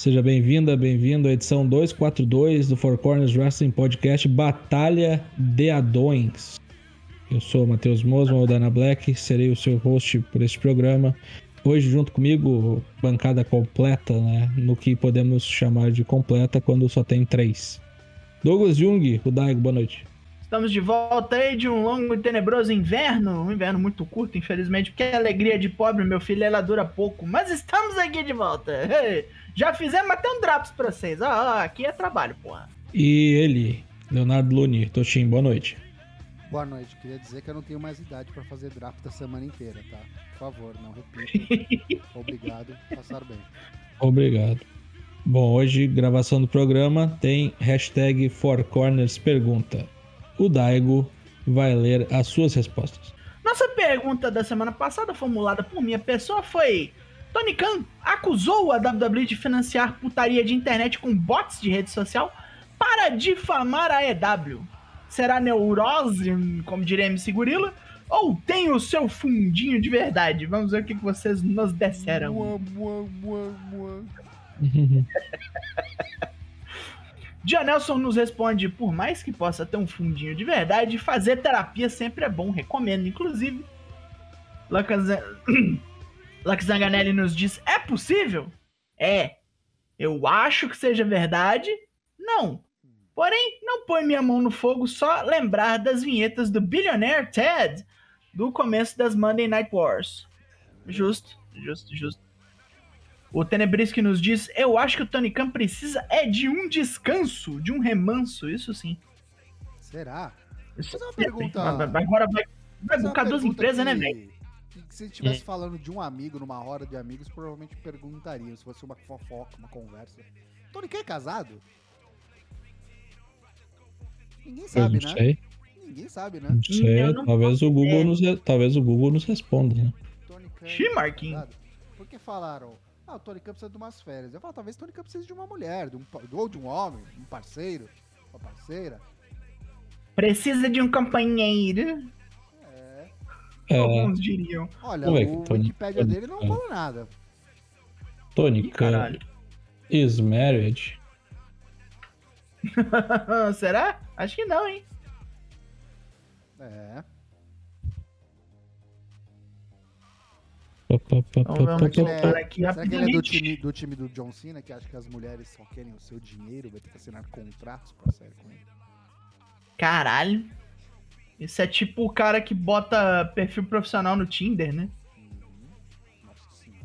Seja bem-vinda, bem-vindo à edição 242 do Four Corners Wrestling Podcast Batalha de Adões. Eu sou Matheus Mosman, o Dana Black, serei o seu host por este programa. Hoje, junto comigo, bancada completa, né? No que podemos chamar de completa quando só tem três. Douglas Jung, o Daigo, boa noite. Estamos de volta aí de um longo e tenebroso inverno, um inverno muito curto, infelizmente, porque a alegria de pobre, meu filho, ela dura pouco, mas estamos aqui de volta. Já fizemos até um drops pra vocês, ó, aqui é trabalho, porra. E ele, Leonardo Luni, Toshin, boa noite. Boa noite. Queria dizer que eu não tenho mais idade para fazer draft a semana inteira, tá? Por favor, não repita. Obrigado. Passaram bem. Obrigado. Bom, hoje, gravação do programa, tem hashtag Four Corners Pergunta. O Daigo vai ler as suas respostas. Nossa pergunta da semana passada, formulada por minha pessoa, foi: Tony Khan acusou a WWE de financiar putaria de internet com bots de rede social para difamar a EW será neurose, como diria MC Gorila, ou tem o seu fundinho de verdade? Vamos ver o que vocês nos disseram. Dia Nelson nos responde: por mais que possa ter um fundinho de verdade, fazer terapia sempre é bom, recomendo. Inclusive, Lux Zanganelli nos diz: é possível? É. Eu acho que seja verdade. Não. Porém, não põe minha mão no fogo só lembrar das vinhetas do Billionaire Ted do começo das Monday Night Wars. Justo, justo, justo. O Tenebrisque nos diz: Eu acho que o Tony Khan precisa é de um descanso, de um remanso, isso sim. Será? Isso é uma pergunta. Agora vai, vai buscar duas empresas, né, que... né, velho? Se estivesse é. falando de um amigo numa roda de amigos, provavelmente perguntariam se fosse uma fofoca, uma conversa. Tony Khan é casado? Ninguém sabe, né? Sei. Ninguém sabe, né? Não sei, não talvez, o Google nos, talvez o Google nos responda, né? Xiii, Marquinhos. Porque falaram, ah, o Tony Khan precisa de umas férias. Eu falo, talvez o Tony Khan precise de uma mulher, de um, ou de um homem, um parceiro, uma parceira. Precisa de um companheiro. É. é. Alguns diriam. Olha, Como é o Tony, Wikipedia Tony, dele não fala nada. Tony Khan is married. Será? Acho que não, hein? É. Vamos é, aqui será que ele é do time, do time do John Cena, que acha que as mulheres só querem o seu dinheiro, vai ter que assinar contratos pra sair com ele? Caralho. Isso é tipo o cara que bota perfil profissional no Tinder, né?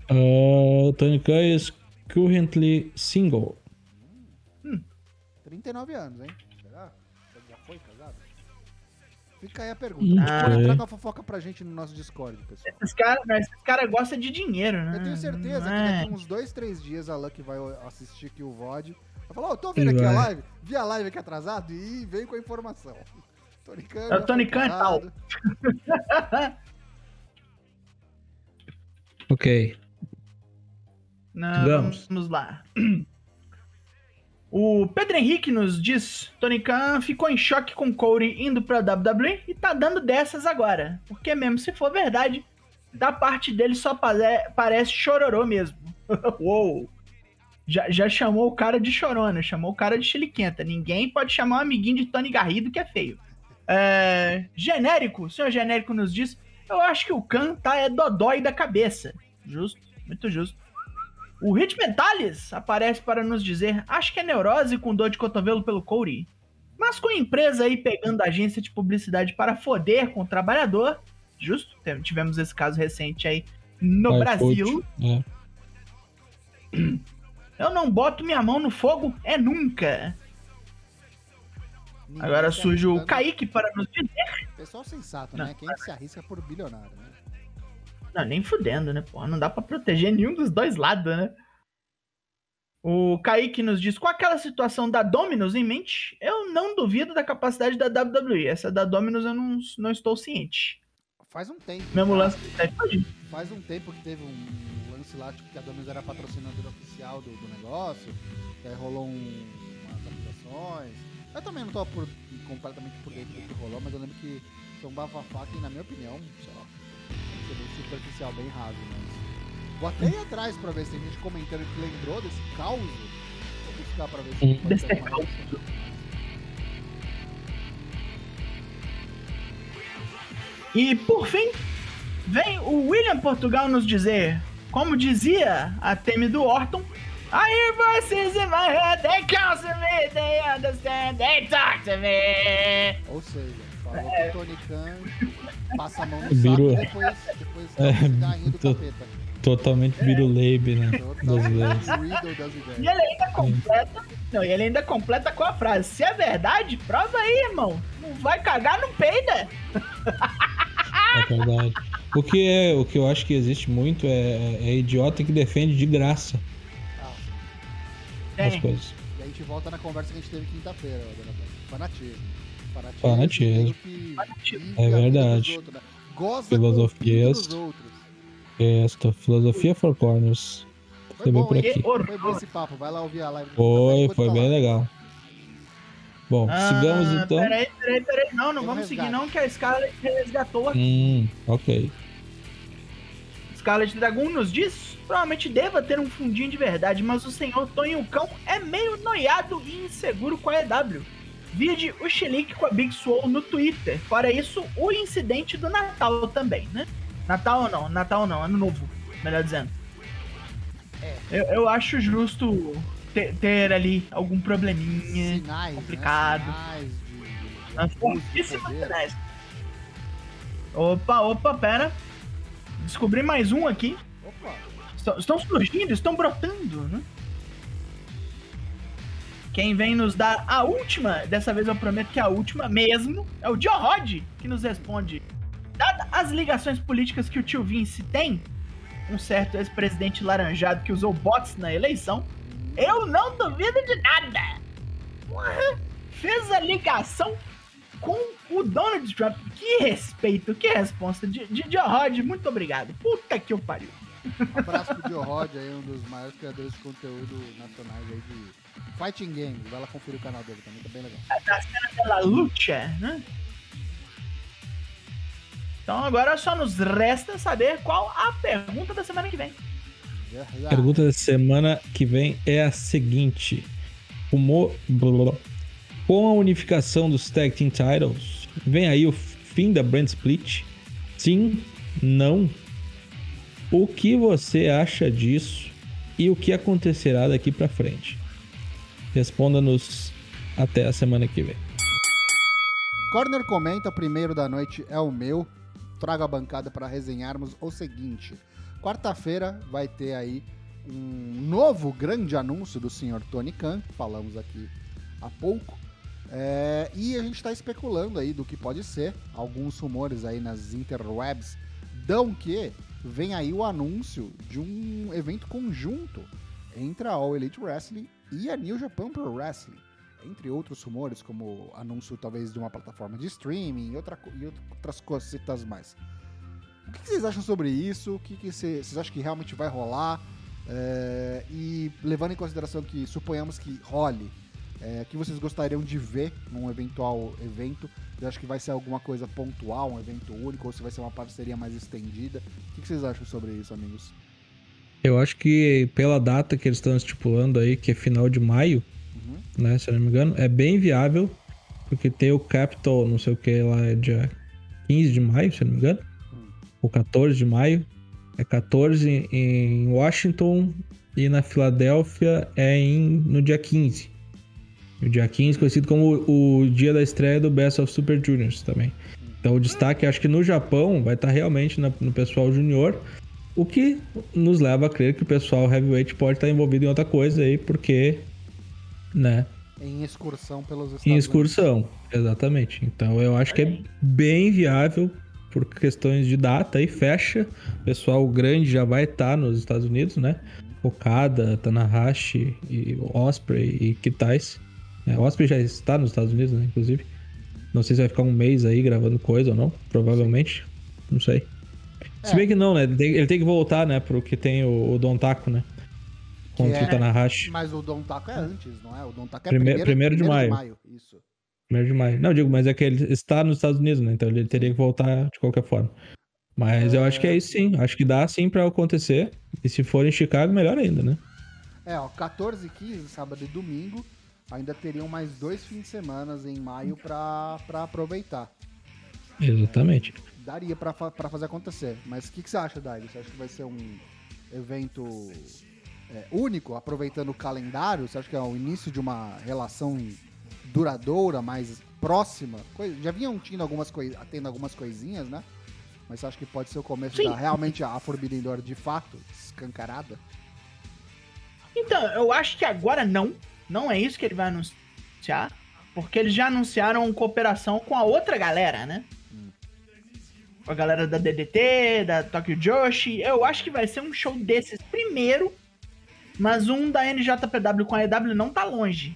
Uhum. Uh, Tony Khan is currently single. 39 anos, hein? Fica aí a pergunta. Ah, traga a fofoca pra gente no nosso Discord, pessoal. Esses caras cara gostam de dinheiro, né? Eu tenho certeza que daqui uns dois, três dias a Lucky vai assistir aqui o VOD. Vai falar, ó, oh, tô vendo aqui a live, vi a live aqui atrasado e vem com a informação. Tony Khan. É o Tony Khan tal. ok. Não, vamos. vamos lá. O Pedro Henrique nos diz: Tony Khan ficou em choque com Cody indo pra WWE e tá dando dessas agora. Porque, mesmo se for verdade, da parte dele só parece chororô mesmo. Uou! Já, já chamou o cara de chorona, chamou o cara de chiliquenta. Ninguém pode chamar um amiguinho de Tony Garrido que é feio. É, genérico, o senhor genérico nos diz: Eu acho que o Khan tá é dodói da cabeça. Justo, muito justo. O Rich Mentalis aparece para nos dizer: acho que é neurose com dor de cotovelo pelo Cody. Mas com a empresa aí pegando a agência de publicidade para foder com o trabalhador, justo, tivemos esse caso recente aí no Brasil. É. Eu não boto minha mão no fogo, é nunca. Ninguém Agora surge o Kaique para nos dizer. Pessoal sensato, né? Quem se arrisca por bilionário, né? Não, nem fudendo, né, porra? Não dá pra proteger nenhum dos dois lados, né? O Kaique nos diz: com aquela situação da Dominus em mente, eu não duvido da capacidade da WWE. Essa da Dominus eu não, não estou ciente. Faz um tempo. Mesmo cara. lance Faz um tempo que teve um lance lá, tipo, que a Dominus era patrocinadora oficial do, do negócio. Que aí rolou um, umas acusações. Eu também não tô por, completamente por dentro do que rolou, mas eu lembro que foi um bafafá que, na minha opinião, sei lá, bem superficial, bem raso, mas Vou até ir atrás pra ver se tem gente comentando que lembrou desse caos. Vou buscar pra ver se pode Desse caos. E por fim, vem o William Portugal nos dizer, como dizia a Temi do Orton, I hear voices in my head, they counsel me, they understand, they talk to me. Ou seja, falou É. que o Tony Khan passa a mão no Virou. saco e depois, depois É, é, tô- capeta. Totalmente biruleibe, né? Das das E ideias. ele ainda completa, não, e ele ainda completa com a frase, se é verdade, prova aí, irmão. Não vai cagar, não peida. É verdade. O que, é, o que eu acho que existe muito é, é idiota que defende de graça as Tem. coisas. E a gente volta na conversa que a gente teve quinta-feira. Fanatismo. Fanatismo. Fanatismo. É verdade. outros, né? Outros. Esta filosofia for corners. Foi bom, por aqui. Foi bom esse papo. Vai lá ouvir a live. Foi, foi bem legal. Bom, sigamos Ah, então. Peraí, peraí, peraí. Não, não Tem vamos seguir resgate. não, que a Scarlett resgatou aqui. Hum, ok. Scarlet Dragon nos diz, provavelmente deva ter um fundinho de verdade, mas o senhor Tonho Cão é meio noiado e inseguro com a EW. Vide o chilique com a Big Swole no Twitter. Fora isso, o incidente do Natal também, né? Natal não, Natal não, Ano Novo, melhor dizendo. É. Eu, eu acho justo ter, ter ali algum probleminha. Sinais, complicado. Né? Sinais de, sinais. Opa, opa, pera. Descobri mais um aqui. Opa. Estão surgindo, estão brotando, né? Quem vem nos dar a última, dessa vez eu prometo que é a última mesmo, é o Joe Rod, que nos responde. Dada as ligações políticas que o tio Vince tem, um certo ex-presidente laranjado que usou bots na eleição, eu não duvido de nada. Fez a ligação com o Donald Trump. Que respeito, que resposta. De, de Rod, muito obrigado. Puta que eu pariu. Um abraço pro Joe Rod aí, um dos maiores criadores de conteúdo nacionais aí de Fighting Games. Vai lá conferir o canal dele também, tá bem legal. da cena dela lucha, né? Então agora só nos resta saber qual a pergunta da semana que vem. A pergunta da semana que vem é a seguinte: o Mo-. Com a unificação dos Tag Team Titles, vem aí o fim da brand split? Sim? Não? O que você acha disso e o que acontecerá daqui pra frente? Responda-nos até a semana que vem. Corner comenta, primeiro da noite é o meu. Trago a bancada para resenharmos o seguinte. Quarta-feira vai ter aí um novo grande anúncio do Sr. Tony Khan, que falamos aqui há pouco. É, e a gente está especulando aí do que pode ser. Alguns rumores aí nas interwebs dão que vem aí o anúncio de um evento conjunto entre a All Elite Wrestling e a New Japan Pro Wrestling entre outros rumores, como anúncio talvez de uma plataforma de streaming e, outra, e outras cositas mais. O que vocês acham sobre isso? O que que cê- vocês acham que realmente vai rolar? É, e levando em consideração que suponhamos que role, é, que vocês gostariam de ver num eventual evento? Vocês acham que vai ser alguma coisa pontual, um evento único, ou se vai ser uma parceria mais estendida? O que vocês acham sobre isso, amigos? Eu acho que pela data que eles estão estipulando aí, que é final de maio, Uhum. né? Se eu não me engano, é bem viável, porque tem o Capital, não sei o que, lá é dia 15 de maio, se eu não me engano, Hum. ou 14 de maio. É 14 em Washington e na Filadélfia é em, no dia 15. O dia 15 conhecido como o dia da estreia do Best of Super Juniors também. Então o destaque, acho que no Japão vai estar realmente na- no pessoal junior, o que nos leva a crer que o pessoal heavyweight pode estar envolvido em outra coisa aí, porque, né, Em excursão pelos Estados em Unidos. excursão, exatamente. Então eu acho que é bem viável por questões de data e fecha. O pessoal grande já vai estar nos Estados Unidos, né? Okada, Tanahashi e Osprey e Kitais. É, Osprey já está nos Estados Unidos, né? Inclusive. Não sei se vai ficar um mês aí gravando coisa ou não. Provavelmente. Não sei. Se É. bem que não, né? Ele tem, ele tem que voltar, né? Pro que tem o, o Don Taco, né? Contra é- o Tanahashi. Mas o Don Taco é antes, não é? O Don Taco é Prime- primeiro, primeiro de maio. Isso. Primeiro de maio. Não, digo, mas é que ele está nos Estados Unidos, né? Então ele teria que voltar de qualquer forma. Mas eu acho que é isso sim. Acho que dá sim pra acontecer. E se for em Chicago, melhor ainda, né? É, ó, 14 e 15, sábado e domingo, ainda teriam mais dois fins de semana em maio pra, pra aproveitar. Exatamente. Daria pra, fa- pra fazer acontecer. Mas o que, que você acha, Dario? Você acha que vai ser um evento é, único, aproveitando o calendário? Você acha que é o início de uma relação duradoura, mais próxima? Coi- Já vinham tendo algumas, coi- tendo algumas coisinhas, né? Mas você acha que pode ser o começo Sim. da realmente a Forbidden Door de fato, escancarada? Então, eu acho que agora não. Não é isso que ele vai anunciar. Porque eles já anunciaram cooperação com a outra galera, né? Com a galera da DDT, da Tokyo Joshi. Eu acho que vai ser um show desses primeiro. Mas um da NJPW com a EW não tá longe.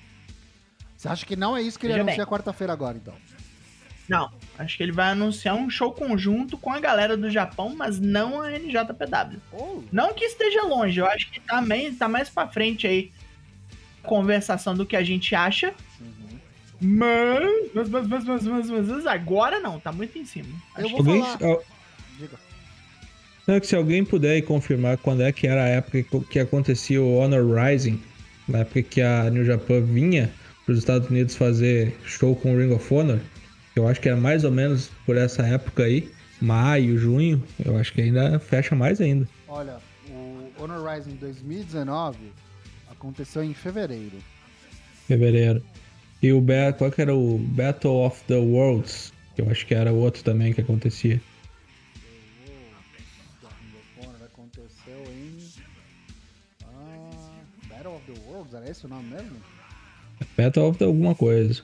Você acha que não é isso que ele Veja anuncia quarta-feira agora, então? Não. Acho que ele vai anunciar um show conjunto com a galera do Japão, mas não a NJPW. Oh, Não que esteja longe, eu acho que tá, meio, tá mais pra frente aí conversação do que a gente acha. uhum. Mas, mas, mas, mas, mas, mas, mas, mas agora não, tá muito em cima. Eu vou Alguém, falar- al- não, é que se alguém puder confirmar quando é que era a época que- que acontecia o Honor Rising, na época que a New Japan vinha para os Estados Unidos fazer show com o Ring of Honor, eu acho que era mais ou menos por essa época aí, maio, junho, eu acho que ainda fecha mais ainda. Olha, o Honor Rising 2019 aconteceu em fevereiro. Fevereiro. E o Ba- qual que era o Battle of the Worlds? Que eu acho que era o outro também que acontecia. Aconteceu em. Ah, Battle of the Worlds, era esse o nome mesmo? Battle of the alguma coisa.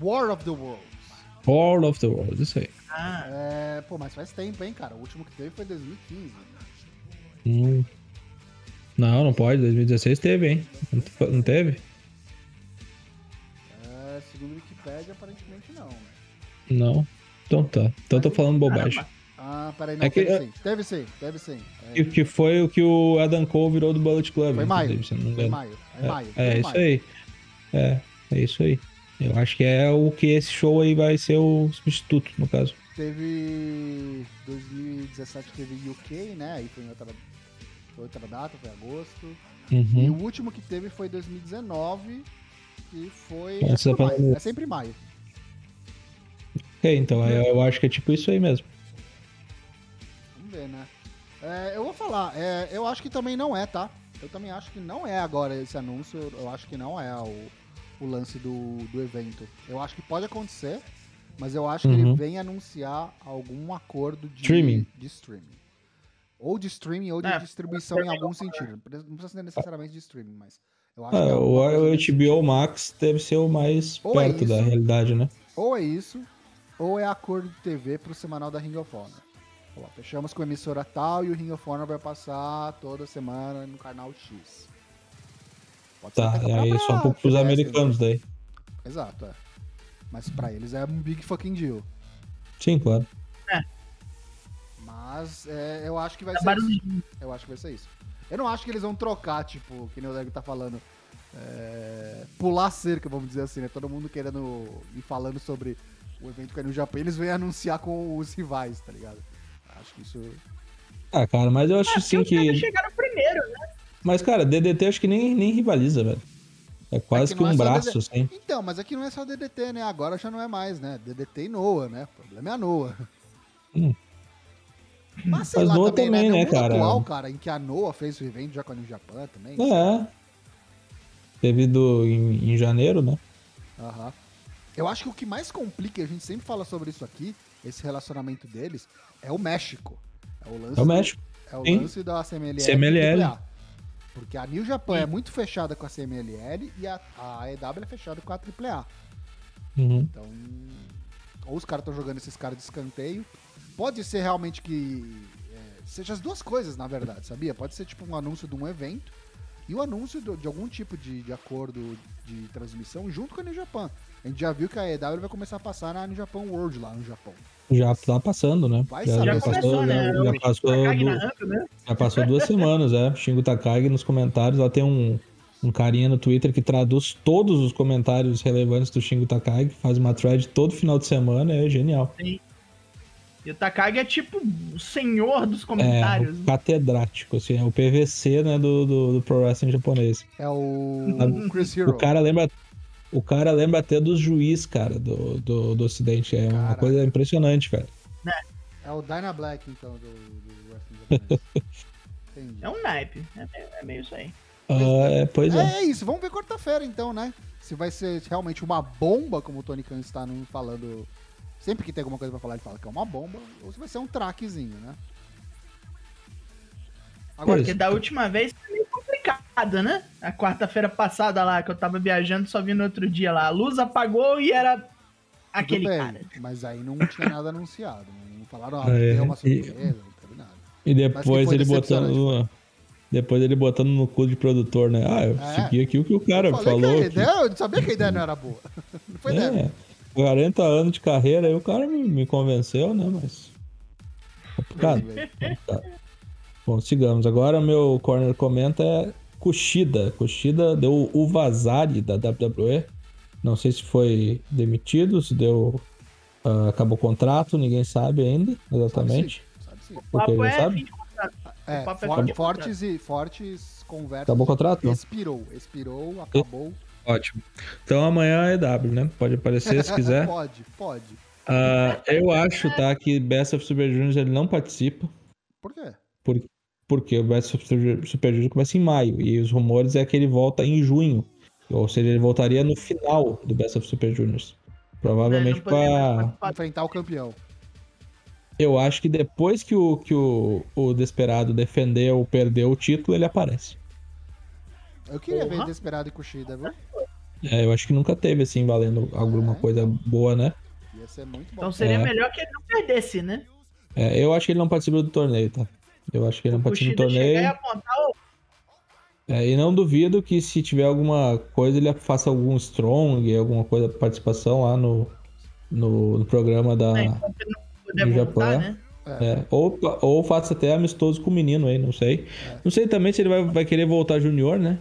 War of the Worlds. War of the Worlds, isso aí. Ah, É, pô, mas faz tempo, hein, cara? O último que teve foi 2015. Hum. Não, não pode. 2016 teve, hein? Não te- Não teve? É, segundo o Wikipedia, aparentemente não. Não. Então tá. Então eu tô falando bobagem. caramba. Ah, peraí, não, É que- teve sim. Teve sim, teve sim. É, que foi o que o Adam Cole virou do Bullet Club. foi maio. Foi maio. É, maio. É, foi isso maio. aí. É, é isso aí. Eu acho que é o que esse show aí vai ser o substituto, no caso. Teve 2017 teve UK, né? Aí foi em outra, outra data, foi agosto. E Uhum. o último que teve foi 2019, que foi. É, sempre maio, é sempre maio. Ok, então eu, eu acho que é tipo isso aí mesmo. Vamos ver, né? É, eu vou falar, é, eu acho que também não é, tá? Eu também acho que não é agora esse anúncio, eu acho que não é o, o lance do, do evento. Eu acho que pode acontecer, mas eu acho que ele Uhum. vem anunciar algum acordo de Streaming. de streaming. Ou de streaming ou de É, distribuição em algum sentido. Não precisa ser necessariamente de streaming, mas eu acho Ah, que é o, o HBO Max deve ser o mais Ou é perto da isso. realidade, né? Ou é isso, ou é acordo de TV pro semanal da Ring of Honor. Ó, fechamos com a emissora tal e o Ring of Honor vai passar toda semana no canal X. Pode Tá, e aí só um pouco pros TBS, americanos daí. né? Exato, é. Mas pra eles é um big fucking deal. Sim, claro. Mas é, eu acho que vai Tá ser isso. barulhinho. Eu acho que vai ser isso. Eu não acho que eles vão trocar, tipo, que nem o Dego tá falando. é, pular cerca, vamos dizer assim, né? Todo mundo querendo ir falando sobre o evento que é no Japão. Eles vêm anunciar com os rivais, tá ligado? Acho que isso. Ah, cara, mas eu acho Ah, sim que. chegaram primeiro, né? Mas, cara, DDT acho que nem, nem rivaliza, velho. É quase É que que, um é braço, DDT. assim. Então, mas aqui não é só DDT, né? Agora já não é mais, né? DDT e Noah, né? O problema é a Noah. Hum. Mas sei Mas lá Noah também, também, né? Né, cara? atual, cara, em que a Noah fez o evento já com a New Japan também. É. Teve do, em, em janeiro, né? Aham. Eu acho que o que mais complica, e a gente sempre fala sobre isso aqui, esse relacionamento deles, é o México. É o lance, É o do- México. é o Sim. lance da CMLL. CMLL. Porque a New Japan é muito fechada com a CMLL e a, a EW é fechada com a AAA. Uhum. Então, ou os caras estão jogando esses caras de escanteio. Pode ser realmente que é, seja as duas coisas, na verdade, sabia? Pode ser tipo um anúncio de um evento e o anúncio do- de algum tipo de, de acordo de transmissão junto com a New Japan. A gente já viu que a EW vai começar a passar na New Japan World lá no Japão. Já tá passando, né? Vai já, saber. já Já passou, começou, né? já, já passou Takagi du- narrando, né? já passou duas semanas, é. Shingo Takagi nos comentários, lá tem um, um carinha no Twitter que traduz todos os comentários relevantes do Shingo Takagi, faz uma thread todo final de semana, é genial. E o Takagi é tipo o senhor dos É, comentários. o catedrático, assim, é o PVC, né, do, do, do Pro Wrestling japonês. É o Chris Hero. O cara lembra. O cara lembra até dos juiz, cara, do, do, do Ocidente. É uma Caraca. coisa impressionante, velho. É o Dyna Black, então, do, do wrestling japonês. Entendi. É um naipe. É meio, é meio isso aí. Ah, é, pois é. É, é isso, vamos ver quarta-feira então, né? Se vai ser realmente uma bomba, como o Tony Khan está no- falando. Sempre que tem alguma coisa pra falar, ele fala que é uma bomba, ou se vai ser um traquezinho, né? Agora. Porque da última vez foi meio complicado, né? A quarta-feira passada lá, que eu tava viajando, só vi no outro dia lá. A luz apagou e era tudo aquele bem, cara. Mas aí não tinha nada anunciado. Não falaram, ah, É, é uma e- surpresa, não teve nada. E depois ele botando. Depois ele botando no cu de produtor, né? Ah, eu É. segui aqui o que o cara eu falei falou. que a que- ideia, eu sabia que a ideia não era boa. Não foi ideia. É, 40 anos de carreira, aí o cara me, me convenceu, né? Mas. Complicado. Tudo bem. Tá. Bom, sigamos. Agora meu corner comenta é Kushida. Kushida deu o vazare da WWE. Não sei se foi demitido, se deu. ah, acabou o contrato, ninguém sabe ainda exatamente. Sabe sim. O Porque papo ele é sabe? É, é for- fortes e fortes conversas. Acabou o contrato? Expirou, expirou, acabou. Ótimo. Então amanhã é EW, né? Pode aparecer se quiser. pode, pode. Ah, eu acho, tá, que Best of Super Juniors ele não participa. Por quê? Por, porque o Best of Super Juniors começa em maio. E os rumores é que ele volta em junho. Ou seja, ele voltaria no final do Best of Super Juniors. Provavelmente pra. participar. Enfrentar o campeão. Eu acho que depois que o, que o, o Desperado defendeu ou perdeu o título, ele aparece. Eu queria ver Porra. Desperado e Kushida, viu? É, eu acho que nunca teve, assim, valendo alguma É. coisa boa, né? Ia ser muito bom. Então seria É. melhor que ele não perdesse, né? É, eu acho que ele não participa do torneio, tá? Eu acho que ele não O participa do chegar e torneio. apontar o É, e não duvido que se tiver alguma coisa, ele faça algum strong, alguma coisa, participação lá no, no, no programa da. no voltar, Japão. né? É, ou, ou faça até amistoso com o menino aí, não sei. Não sei também se ele vai, vai querer voltar junior, né?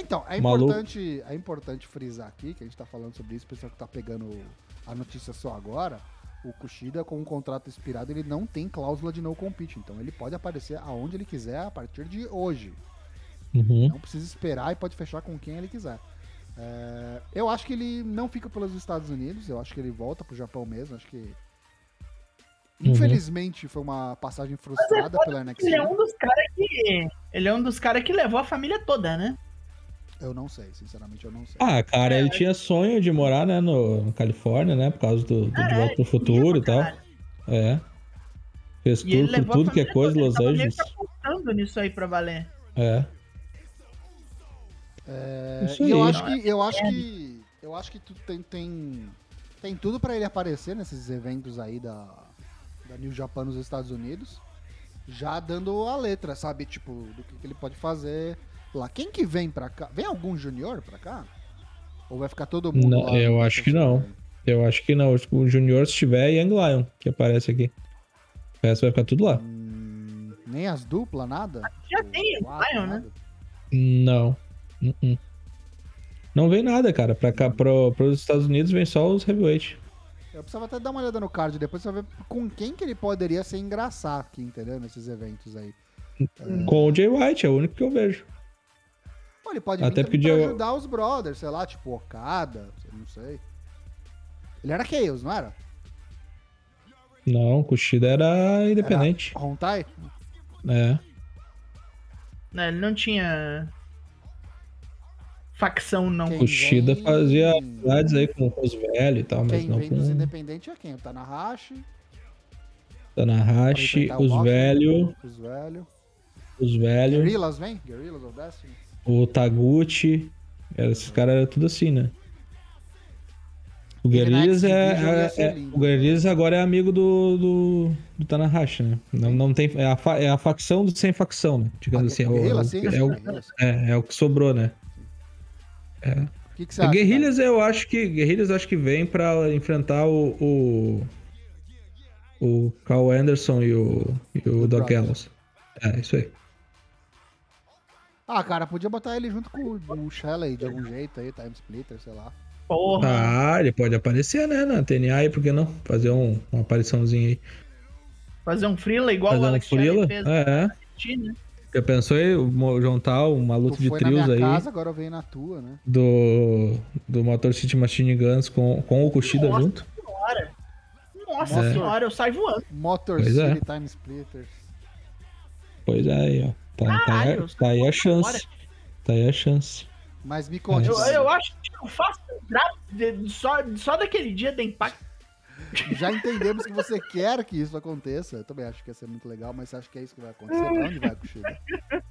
Então, é importante, é importante frisar aqui, que a gente tá falando sobre isso, o pessoal que tá pegando a notícia só agora, o Kushida com um contrato expirado, ele não tem cláusula de no compete, então ele pode aparecer aonde ele quiser a partir de hoje. Uhum. Não precisa esperar e pode fechar com quem ele quiser. É, eu acho que ele não fica pelos Estados Unidos, eu acho que ele volta pro Japão mesmo, acho que Uhum. Infelizmente foi uma passagem frustrada pela NXT. Ele é um dos caras que. Ele é um dos caras que levou a família toda, né? Eu não sei, sinceramente eu não sei. Ah, cara, É, ele tinha sonho de morar, né, no, no Califórnia, né? Por causa do, do De É, Volta pro ele Futuro e tal. caralho. É. Fez E ele tudo por tudo que é coisa, Los ele Angeles. que apostando nisso aí pra valer. É. É, Isso e eu aí. acho que eu acho que eu acho que tu tem tem, tem tudo pra ele aparecer nesses eventos aí da da New Japan nos Estados Unidos, já dando a letra, sabe, tipo, do que, que ele pode fazer lá. Quem que vem pra cá? Vem algum junior pra cá? Ou vai ficar todo mundo Não, lá eu acho que não. Eu acho que não. O Junior, se tiver, é Young Lion, que aparece aqui. O resto vai ficar tudo lá. Hum, nem as duplas, nada? Já Tipo, tem quatro, Lion, né? Não. Uh-uh. Não vem nada, cara. Pra cá, pro, pros Estados Unidos vem só os heavyweight. Eu precisava até dar uma olhada no card depois pra ver com quem que ele poderia se engraçar aqui, entendeu? Nesses eventos aí. Com o Jay White, é o único que eu vejo. Pô, ele pode Até vir porque pra eu- ajudar os brothers, sei lá, tipo Okada, não sei. Ele era Chaos, não era? Não, o Kushida era independente. Hontai? É. Não, ele não tinha. Facção, não. Quem Kushida vem- fazia amizades aí com os velhos e tal, mas Quem não vem dos com independentes é quem? O Tanahashi, Tanahashi, os velhos, os velhos. os velhos, Guerrillas vem? Guerrillas of Destiny? O Taguchi. Esses caras eram tudo assim, né? O Guerrillas é, é- é-. O agora é amigo do, do, do Tanahashi, né? Não, não tem, é, a fa- é a facção do sem facção, né? Digamos assim. É o, Guerrillas, é, o, é, é, é o que sobrou, né? O que, que eu acho que Guerrillas acho que vem pra enfrentar o o, o Carl Anderson e o, e o Doc. Gallows. É, isso aí. Ah, cara, podia botar ele junto com o- Shelley de algum jeito aí, Time Splitter, sei lá. Porra. Ah, ele pode aparecer, né? Na TNA aí, por que não? Fazer um, uma apariçãozinha aí. Fazer um Freela igual Fazer o um Alex Freela. Shelley fez É, é. no né? Já pensou aí juntar uma luta Tu de foi na trios minha aí casa, agora eu venho na tua, né? do, do Motor City Machine Guns com, com o Kushida Nossa. junto? Senhora. Nossa É. senhora, eu saio voando. Motor Pois é. City Time Splitters. Pois é, aí, ó. Tá, tá aí, Caralho, tá aí a agora. chance. Tá aí a chance. Mas me conte. Eu, eu acho que eu faço só, só daquele dia da Impact. Já entendemos que você quer que isso aconteça. Eu também acho que ia ser muito legal, mas você acha que é isso que vai acontecer? Pra onde vai, Kushida?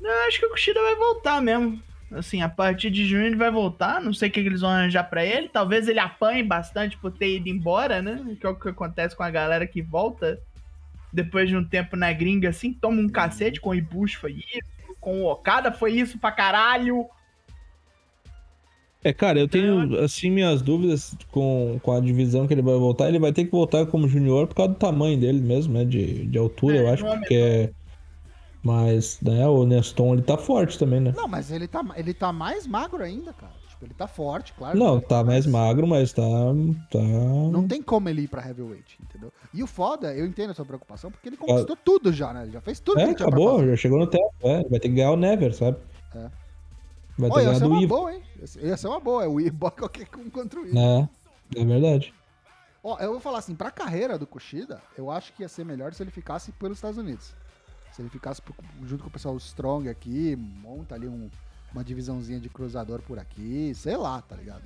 Eu acho que o Kushida vai voltar mesmo. Assim, a partir de junho ele vai voltar. Não sei o que, que eles vão arranjar pra ele. Talvez ele apanhe bastante por ter ido embora, né? Que é o que acontece com a galera que volta depois de um tempo na gringa, assim. Toma um cacete com o Ibushi, foi isso. Com o Okada foi isso pra caralho. É, cara, eu tenho, assim, minhas dúvidas com, com a divisão que ele vai voltar. Ele vai ter que voltar como junior por causa do tamanho dele mesmo, né? De, de altura, É, eu acho, é porque... Mas, né, o Neston, ele tá forte também, né? Não, mas ele tá, ele tá mais magro ainda, cara. Tipo, ele tá forte, claro. Não, que tá mais magro, mas tá... tá... Não tem como ele ir pra heavyweight, entendeu? E o foda, eu entendo a sua preocupação, porque ele conquistou tudo já, né? Ele já fez tudo que É, acabou, já chegou no teto, é. Vai ter que ganhar o Never, sabe? É. Vai ter Olha, ia ser ganhado o uma Ivo. boa, hein? Ia ser- uma boa. É o Ivo qualquer um contra o Ivo. É, é verdade. Ó, eu vou falar assim, pra carreira do Kushida, eu acho que ia ser melhor se ele ficasse pelos Estados Unidos. Se ele ficasse junto com o pessoal Strong aqui, monta ali um- uma divisãozinha de cruzador por aqui, sei lá, tá ligado?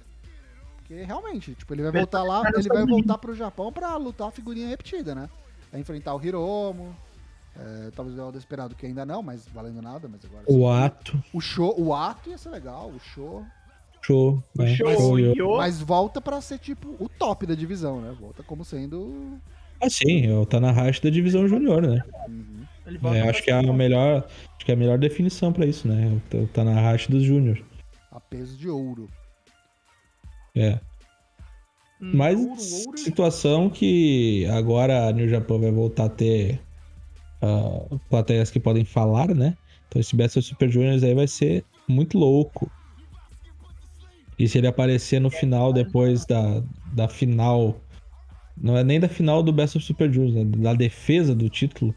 Porque realmente, tipo, ele vai voltar lá, ele vai voltar pro Japão pra lutar a figurinha repetida, né? Vai enfrentar o Hiromo, é, talvez o Desperado que ainda não, mas valendo nada, mas agora. O ato, O show, o ato ia ser legal, o show. show. O né? show Yo. Mas volta pra ser tipo o top da divisão, né? Volta como sendo. Ah, sim, é o Tanahashi da divisão júnior, né? Uhum. É, acho que é a melhor, acho que é a melhor definição pra isso, né? O Tanahashi dos júnior. A peso de ouro. É. Hum, Mas ouro, ouro. situação que agora a New Japan vai voltar a ter ah, plateias que podem falar, né? Então esse Best of Super Juniors aí vai ser muito louco. E se ele aparecer no final, depois da, da final. Não é nem da final do Best of Super Juniors, né? Da defesa do título.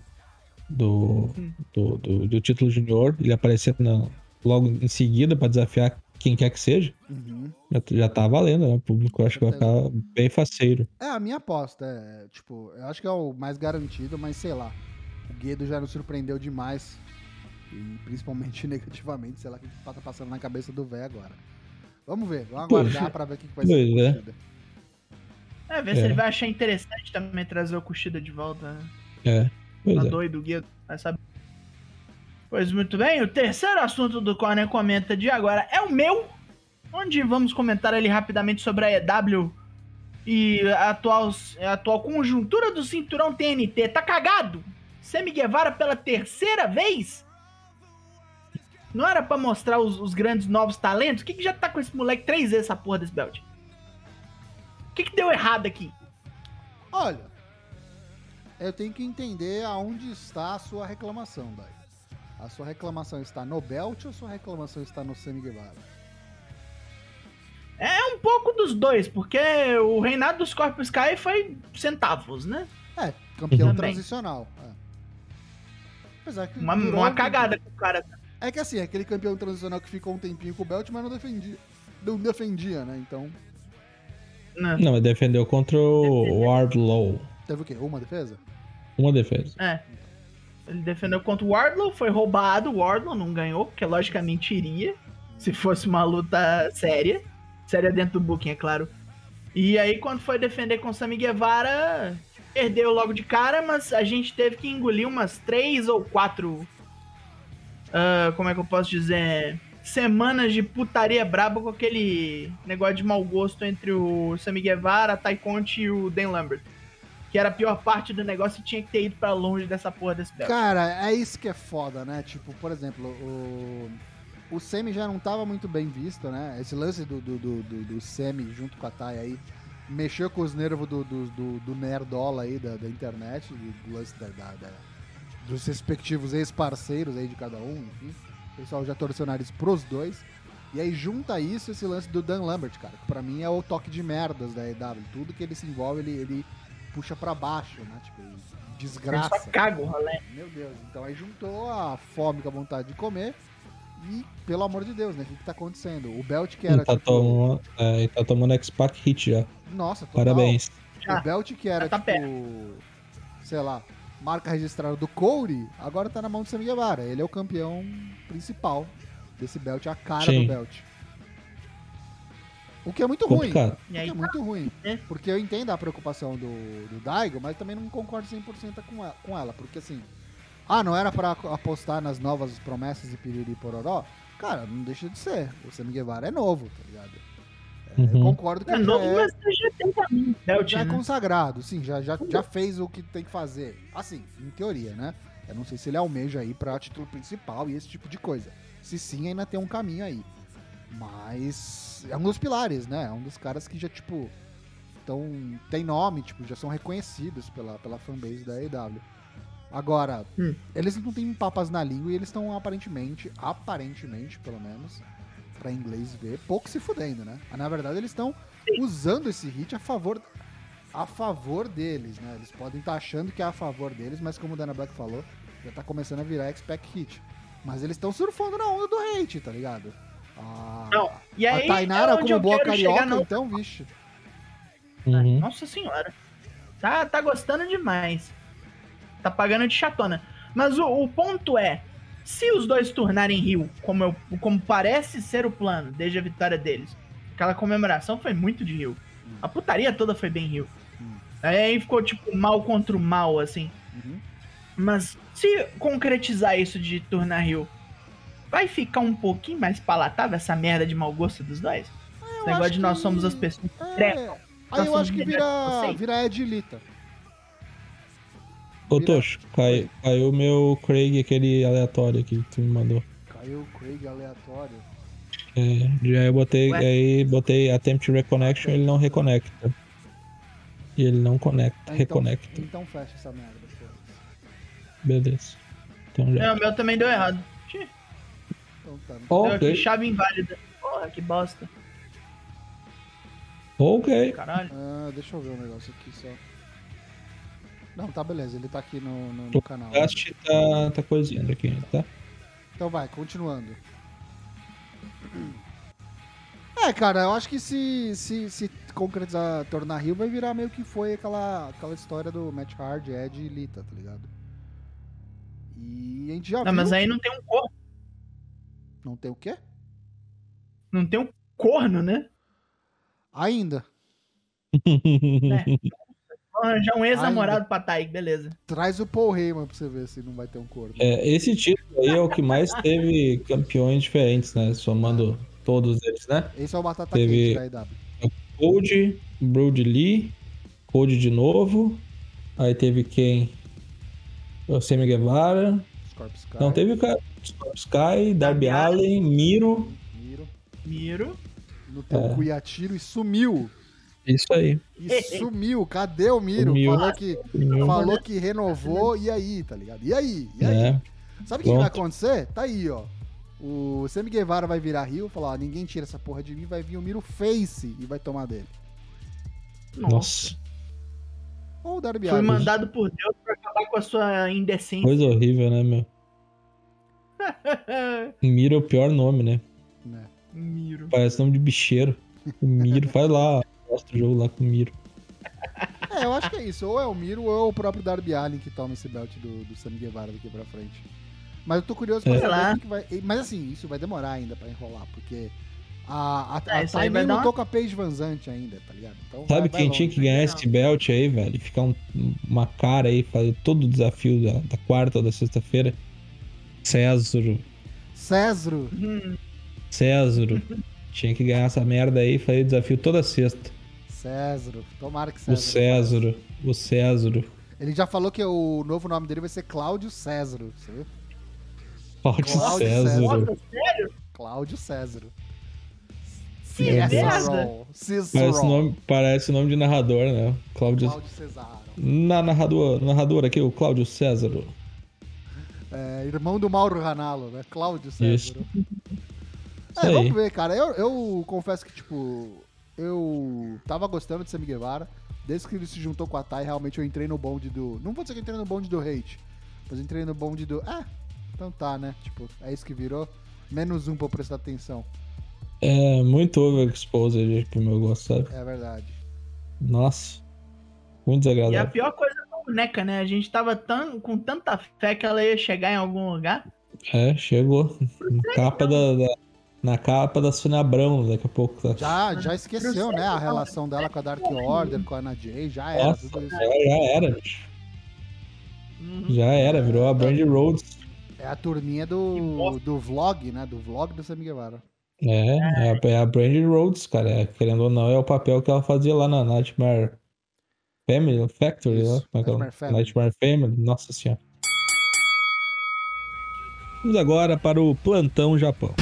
Do, do, do, do título junior. Ele aparecer na- logo em seguida pra desafiar quem quer que seja. Uhum. Já, já tá valendo, né? O público acho que vai ficar bem faceiro. É, a minha aposta. É, tipo, eu acho que é o mais garantido, mas sei lá. O Guedo já nos surpreendeu demais. E principalmente negativamente, sei lá o que tá passando na cabeça do velho agora. Vamos ver, vamos aguardar pra ver o que que vai ser. Pois é. Kushida. É, ver se É. ele vai achar interessante também trazer o Kushida de volta. né? É, pois Tá é. doido, o Guido. Vai saber. Pois muito bem, o terceiro assunto do Corner Comenta de agora é o meu, onde vamos comentar ali rapidamente sobre a EW e a atual, a atual conjuntura do cinturão TNT. Tá cagado? Semi Guevara pela terceira vez? Não era pra mostrar os, os grandes novos talentos? O que, que já tá com esse moleque três vezes essa porra desse belt? O que, que deu errado aqui? Olha, eu tenho que entender aonde está a sua reclamação, Dai. A sua reclamação está no belt ou a sua reclamação está no Sammy Guevara? É um pouco dos dois, porque o reinado dos Scorpio Sky foi centavos, né? É, campeão Também. transicional. é. Apesar que Uma, durou uma um cagada com o cara. É que assim, aquele campeão transicional que ficou um tempinho com o belt, mas não defendia. Não defendia, né? Então? Não, mas defendeu contra o Wardlow. Teve o quê? Uma defesa? Uma defesa. É. Ele defendeu contra o Wardlow, foi roubado, o Wardlow não ganhou, porque logicamente iria, se fosse uma luta séria. Séria dentro do booking, é claro. E aí, quando foi defender com o Sammy Guevara, perdeu logo de cara, mas a gente teve que engolir umas três ou quatro. ah, como é que eu posso dizer? Semanas de putaria braba com aquele negócio de mau gosto entre o Sammy Guevara, a Ty Conti e o Dan Lambert. Que era a pior parte do negócio e tinha que ter ido pra longe dessa porra desse belt. Cara, é isso que é foda, né? Tipo, por exemplo, o. O Semi já não tava muito bem visto, né? Esse lance do, do, do, do, do Semi junto com a Thay aí mexeu com os nervos do, do, do, do nerdola aí da, da internet, do, do lance da, da, da- dos respectivos ex-parceiros aí de cada um, enfim. O pessoal já torceu o nariz pros dois. E aí junta isso esse lance do Dan Lambert, cara, que pra mim é o toque de merdas da EW. Tudo que ele se envolve, ele, ele puxa pra baixo, né? Tipo, só desgraça. caga o rolê. Meu Deus, então aí juntou a fome com a vontade de comer. E, pelo amor de Deus, né? O que, que tá acontecendo? O Belt que era. Ele tá, tipo, tomando, é, ele tá tomando X-Pac Hit já. Nossa, total. Parabéns. O Belt que era, tá tipo. Sei lá, marca registrada do Cody, agora tá na mão do Sammy Guevara. Ele é o campeão principal desse Belt, a cara Sim. do Belt. O que é muito ruim. Complicado. O E aí que é muito ruim. É. Porque eu entendo a preocupação do, do Daigo, mas também não concordo 100% com ela, com ela. Porque assim, ah, não era pra apostar nas novas promessas de Piriri e Pororó? Cara, não deixa de ser. O Sammy Guevara é novo, tá ligado? É, Eu Uhum. concordo que É ele novo, já é, mas já tem caminho. Belt, já é né? consagrado, sim, já, já, já fez o que tem que fazer. Assim, em teoria, né? Eu não sei se ele almeja aí pra título principal e esse tipo de coisa. Se sim, ainda tem um caminho aí. Mas é um dos pilares, né? É um dos caras que já, tipo, tão, tem nome, tipo, já são reconhecidos pela, pela fanbase da AEW. Agora, Hum. eles não têm papas na língua e eles estão aparentemente, aparentemente, pelo menos, pra inglês ver, pouco se fudendo, né? Na verdade, eles estão usando esse hit a favor a favor deles, né? Eles podem estar achando que é a favor deles, mas como o Dana Black falou, já tá começando a virar expect hit. Mas eles estão surfando na onda do hate, tá ligado? A, Não, E aí, a Tainara, é onde como eu boa carioca, chegar no- então, vixe. Uhum. Nossa senhora. Tá, tá gostando demais. Tá pagando de chatona. Mas o, o ponto é, se os dois tornarem Rio, como, eu- como parece ser o plano desde a vitória deles, aquela comemoração foi muito de Rio. A putaria toda foi bem Rio. Hum. Aí ficou tipo mal contra o mal, assim. Uhum. Mas se concretizar isso de tornar Rio, vai ficar um pouquinho mais palatável essa merda de mau gosto dos dois? Esse Eu negócio de nós que- somos as pessoas que É, trepam. aí Nós eu acho que que vira, vira Edilita. Ô, Tocho, cai, caiu o meu Craig, aquele aleatório aqui que tu me mandou. Caiu o Craig aleatório. É, já eu botei, Ué? aí botei Attempt Reconnection, ele não reconecta. E ele não conecta, Ah, então, reconecta. então fecha essa merda. Beleza. Então já. É, o meu também deu errado. Então tá. Chave inválida. Porra, que bosta. ok. Caralho. Ah, deixa eu ver um negócio aqui só. Não, tá beleza, ele tá aqui no, no, no O canal. cast tá, tá coisinhando aqui, tá? Então vai, continuando. É, cara, eu acho que se, se, se concretizar, tornar Rio, vai virar meio que foi aquela, aquela história do Matt Hard, Ed e Lita, tá ligado? E a gente já Não, viu... mas aí não tem um corno. Não tem o quê? Não tem um corno, né? Ainda. Vamos arranjar um ex-namorado pra Taik, beleza. Traz o Paul Heyman pra você ver se não vai ter um corpo. É, esse título aí é o que mais teve campeões diferentes, né? Somando todos eles, né? Esse é o Batata Teve- Quente da EW. Cold, Brody Lee, Cold de novo. Aí teve quem? O Sammy Guevara. Scorpio Sky. Não, teve o cara. Darby Allen, Miro. Miro. Miro. No teu É. cu e atiro e sumiu. Isso aí. E sumiu. Cadê o Miro? Sumiu. Falou que, Miro. falou que renovou. E aí, tá ligado? E aí? E aí? É. Sabe o que vai acontecer? Tá aí, ó. O Sammy Guevara vai virar Rio, falar, ó, ninguém tira essa porra de mim, vai vir o Miro Face e vai tomar dele. Nossa, Ou o Darby Foi mandado por Deus pra acabar com a sua indecência. coisa horrível, né, meu? Miro é o pior nome, né? Né? Miro. Parece nome de bicheiro. O Miro, faz lá, mostra o jogo lá com o Miro. É, eu acho que é isso. Ou é o Miro ou é o próprio Darby Allin que toma esse belt do, do Sammy Guevara daqui pra frente. Mas eu tô curioso pra É. saber o que que vai... Mas assim, isso vai demorar ainda pra enrolar, porque a, a, É, a Thay nem lutou com a Paige Van Zandt ainda, tá ligado? Então Sabe vai- vai quem tinha longe. que ganhar Não. esse belt aí, velho? E ficar um- uma cara aí, fazer todo o desafio da, da quarta ou da sexta-feira? Césaro. Césaro. Hum, Césaro. Tinha que ganhar essa merda aí e fazer desafio toda sexta. Césaro. Tomara que O Césaro. Césaro. O Césaro. Ele já falou que o novo nome dele vai ser Cláudio Césaro, você viu? Cláudio. Nossa, sério? Cláudio Césaro. Deus. merda. Césaro. Parece nome, parece nome de narrador, né? Cláudio. Cláudio Cesaro. Na narrador, narrador aqui, o Cláudio Césaro. É, irmão do Mauro Ranallo, né? Cláudio César. Isso. É, vamos ver, cara. Eu, eu confesso que, tipo, eu tava gostando de Sammy Guevara. Desde que ele se juntou com a Thay, realmente eu entrei no bonde do. Não vou dizer que eu entrei no bonde do hate, mas entrei no bonde do. Ah, então tá, né? Tipo, é isso que virou. Menos um pra eu prestar atenção. É muito overexposed pro meu gosto, sabe? É verdade. Nossa. Muito E a desagradável. pior coisa é a boneca, né? A gente tava tão, com tanta fé que ela ia chegar em algum lugar. É, chegou. Na capa da, da- na capa da Sônia Abrão daqui a pouco. Tá? Já, já esqueceu, né? A relação dela com a Dark Order, com a Ana Jay. Já era, Nossa, tudo isso. já, já era, bicho. Uhum. Já era, virou a Brandy Rhodes. É a turminha do, do vlog, né? Do vlog do Sammy Guevara. É, é a, é a Brandy Rhodes, cara. É, querendo ou não, é o papel que ela fazia lá na Nightmare Family, Factory, Isso, né? Como é que é o- Nightmare Family. Nightmare Family, nossa senhora. Vamos agora para o Plantão Japão.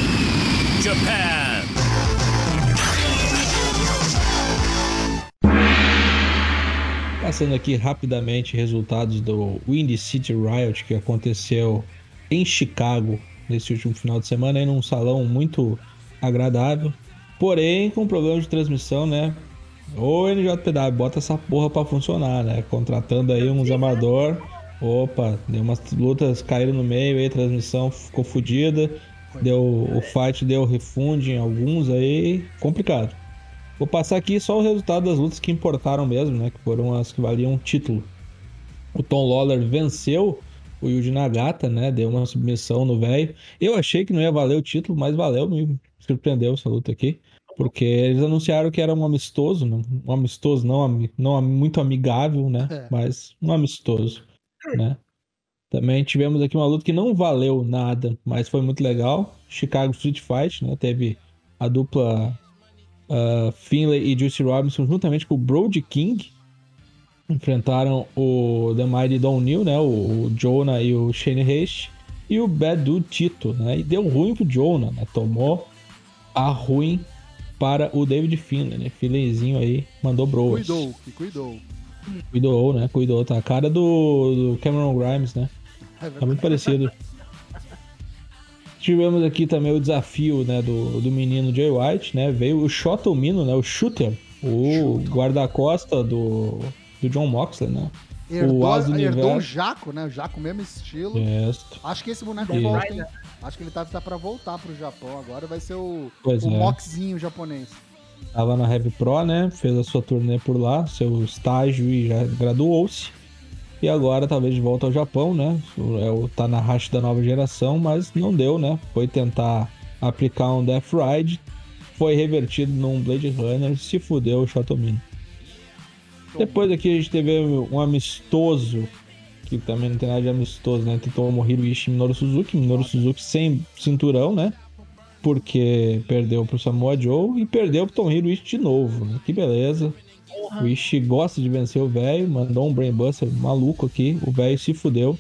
Japan. Passando aqui rapidamente resultados do Windy City Riot que aconteceu em Chicago nesse último final de semana, em um salão muito agradável, porém com problema de transmissão, né? Ô NJPW, bota essa porra pra funcionar, né? Contratando aí uns amador. Opa, deu umas lutas caíram no meio aí, transmissão ficou fodida. Deu, o fight deu refund em alguns aí, complicado. Vou passar aqui só o resultado das lutas que importaram mesmo, né? Que foram as que valiam título. O Tom Lawler venceu o Yuji Nagata, né? Deu uma submissão no velho. Eu achei que não ia valer o título, mas valeu, me surpreendeu essa luta aqui. Porque eles anunciaram que era um amistoso, né? um amistoso não, não muito amigável, né? É. Mas um amistoso, né? Também tivemos aqui uma luta que não valeu nada, mas foi muito legal. Chicago Street Fight, né? Teve a dupla ah, Finlay e Juicy Robinson juntamente com o Brody King enfrentaram o The Mighty Don Neal, né? O, o Jonah e o Shane Haste e o Bad Dude Tito, né? E deu ruim pro Jonah, né? Tomou a ruim para o David Finlay, né? Finlayzinho aí mandou broas. Cuidou, que cuidou. Cuidou, né? Cuidou. Tá a cara do, do Cameron Grimes, né? É Tá muito parecido. Tivemos aqui também o desafio né, do, do menino Jay White, né? Veio o Shoto Mino, né? O Shooter, o guarda-costa do, do John Moxley, né? Herdou, o Asa do herdou o. Jaco, né? O Jaco mesmo estilo. Yes. Acho que esse boneco volta, hein? Acho que ele tá, tá pra voltar pro Japão agora. Vai ser o, Pois o é. Moxzinho japonês. Tava na Heavy Pro, né? Fez a sua turnê por lá, seu estágio e já graduou-se. E agora talvez de volta ao Japão, né? É o Tanahashi da nova geração, mas não deu, né? Foi tentar aplicar um Death Ride, foi revertido num Blade Runner, se fudeu o Shotomino. Depois aqui a gente teve um amistoso, que também não tem nada de amistoso, né? Tentou Tomohiro Ishii e Minoru Suzuki. Minoru Suzuki sem cinturão, né? Porque perdeu pro Samoa Joe e perdeu pro Tomohiro Ishii de novo, né? Que beleza. O Ishii gosta de vencer o velho, mandou um brainbuster maluco aqui, o velho se fudeu.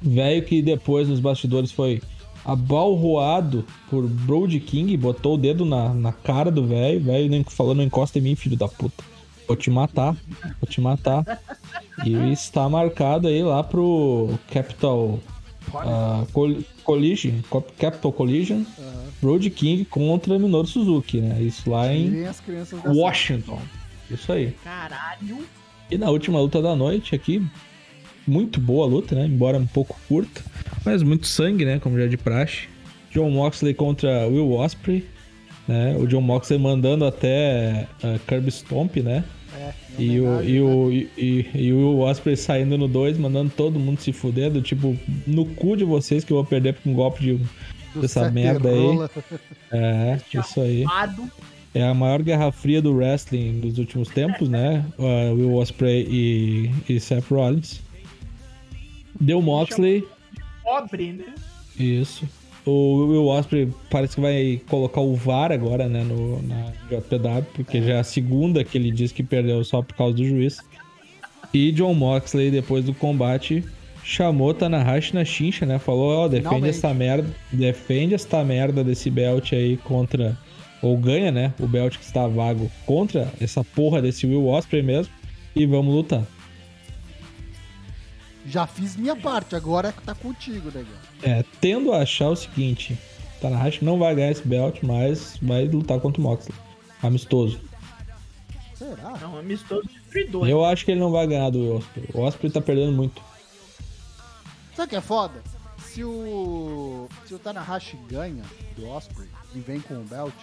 Velho que depois nos bastidores foi abalroado por Brody King, botou o dedo na, na cara do velho, velho nem falou, não encosta em mim, filho da puta. Vou te matar, vou te matar. E está marcado aí lá pro Capital ah, Col- Collision, Capital Collision, Brody King contra Minoru Suzuki, né? Isso lá em Washington. Isso aí. Caralho. E na última luta da noite aqui, muito boa a luta, né? Embora um pouco curta, mas muito sangue, né? Como já é de praxe. John Moxley contra Will Ospreay, né? O John Moxley mandando até uh, Kirby Stomp, né? É, E o, e, né? o, e, e- e o Will Ospreay saindo no 2, mandando todo mundo se fuder, do tipo, no cu de vocês que eu vou perder com um golpe de. Do dessa merda aí. Rola. É, isso aí. É a maior guerra fria do wrestling dos últimos tempos, né? Uh, Will Ospreay e, e Seth Rollins. Deu Moxley, Pobre, né? isso. O Will Ospreay parece que vai colocar o VAR agora, né, no, na JPW, porque já é a segunda que ele diz que perdeu só por causa do juiz. E John Moxley, depois do combate, chamou Tanahashi na chincha, né? Falou, ó, defende Finalmente. essa merda, defende esta merda desse belt aí contra ou ganha, né, o belt que está vago contra essa porra desse Will Ospreay mesmo e vamos lutar. Já fiz minha parte, agora tá contigo, negão. É, tendo a achar o seguinte: Tanahashi não vai ganhar esse belt, mas vai lutar contra o Moxley. Amistoso. Será? Não, amistoso destruidor. Eu acho que ele não vai ganhar do Osprey. O Osprey tá perdendo muito. Sabe o que é foda? Se o. Se o Tanahashi ganha do Osprey e vem com o belt,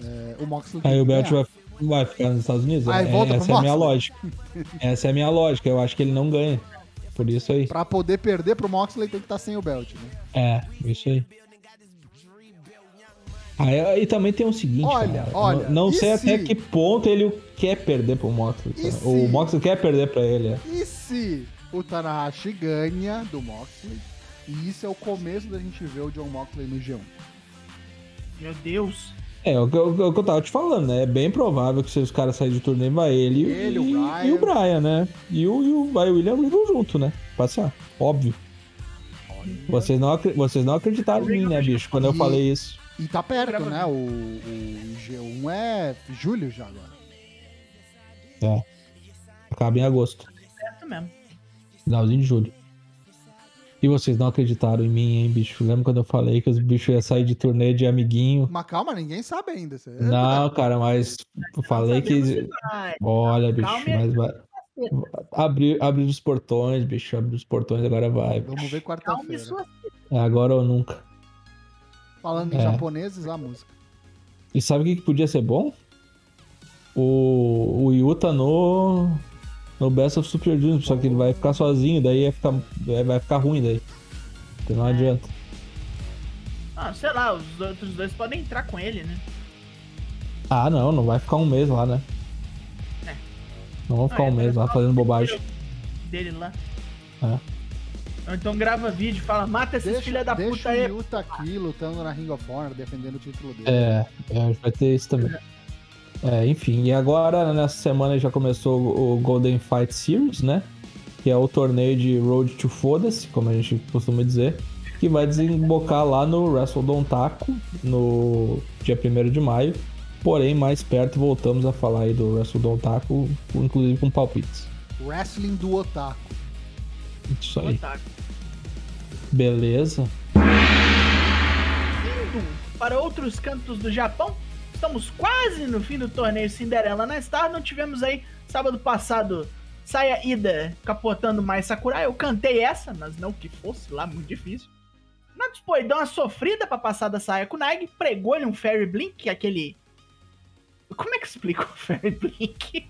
é, o Moxley Aí o belt ganhar. vai, vai ficar nos Estados Unidos. Aí É, volta pro essa é a minha lógica. Essa é a minha lógica. Eu acho que ele não ganha. Por isso aí. Pra poder perder pro Moxley tem que estar sem o belt, né? É, isso aí. Aí, e também tem o seguinte, Olha, cara, olha, não, não sei até se- que ponto ele quer perder pro Moxley. Cara. se- O Moxley quer perder pra ele. é. E se o Tanahashi ganha do Moxley? E isso é o começo da gente ver o John Moxley no G1. Meu Deus. É, o que, eu- o que eu tava te falando, né? É bem provável que se os caras saírem de turnê, vai ele, e- Ele, o e, Brian. e o Brian, né? E o, e o, vai o William Regal junto, né? Passear, óbvio. Vocês não, vocês não acreditaram em mim, né, bicho? Quando eu falei isso. E tá perto, né? O, o G1 é julho já agora. É. Acaba em agosto. Certo mesmo. Finalzinho de julho. E vocês não acreditaram em mim, hein, bicho? Lembra quando eu falei que os bichos iam sair de turnê de amiguinho? Mas calma, ninguém sabe ainda. Você... Não, cara, mas eu falei que. Olha, bicho, Calma mas vai. Abrir, abrir os portões, bicho. Abrir os portões agora vai. Vamos ver Calma e quarta-feira. É agora ou nunca. Falando em É. japoneses, a música. E sabe o que, que podia ser bom? O, o Yuta no. No Best of Super Junior, só que ele vai ficar sozinho, daí vai ficar, vai ficar ruim daí. Então não adianta. Ah, sei lá, os outros dois podem entrar com ele, né? Ah, não, não vai ficar um mês lá, né? É. Não vão ficar Ah, um é, mês lá fazendo bobagem. Dele lá. É. Então grava vídeo e fala, mata esses Deixa, filha da deixa puta o aí. Yuta aqui lutando na Ring of Honor, defendendo o título dele. É, é, vai ter isso também. É, enfim, e agora nessa semana já começou o Golden Fight Series, né? Que é o torneio de Road to Foda-se, como a gente costuma dizer, que vai desembocar lá no Wrestle Taco no dia 1 de maio. Porém, mais perto voltamos a falar aí do Wrestle Taco, inclusive com palpites. Wrestling do Otaku. Isso aí. Otaku. Beleza. Indo para outros cantos do Japão, estamos quase no fim do torneio Cinderela na Star. Não tivemos aí, sábado passado, Saia Ida capotando mais Sakurai. Eu cantei essa, mas não que fosse lá, muito difícil. Natsupoi deu uma sofrida pra passar da Saia Kunag, pregou-lhe um Fairy Blink, que é aquele... Como é que explica o Fairy Blink?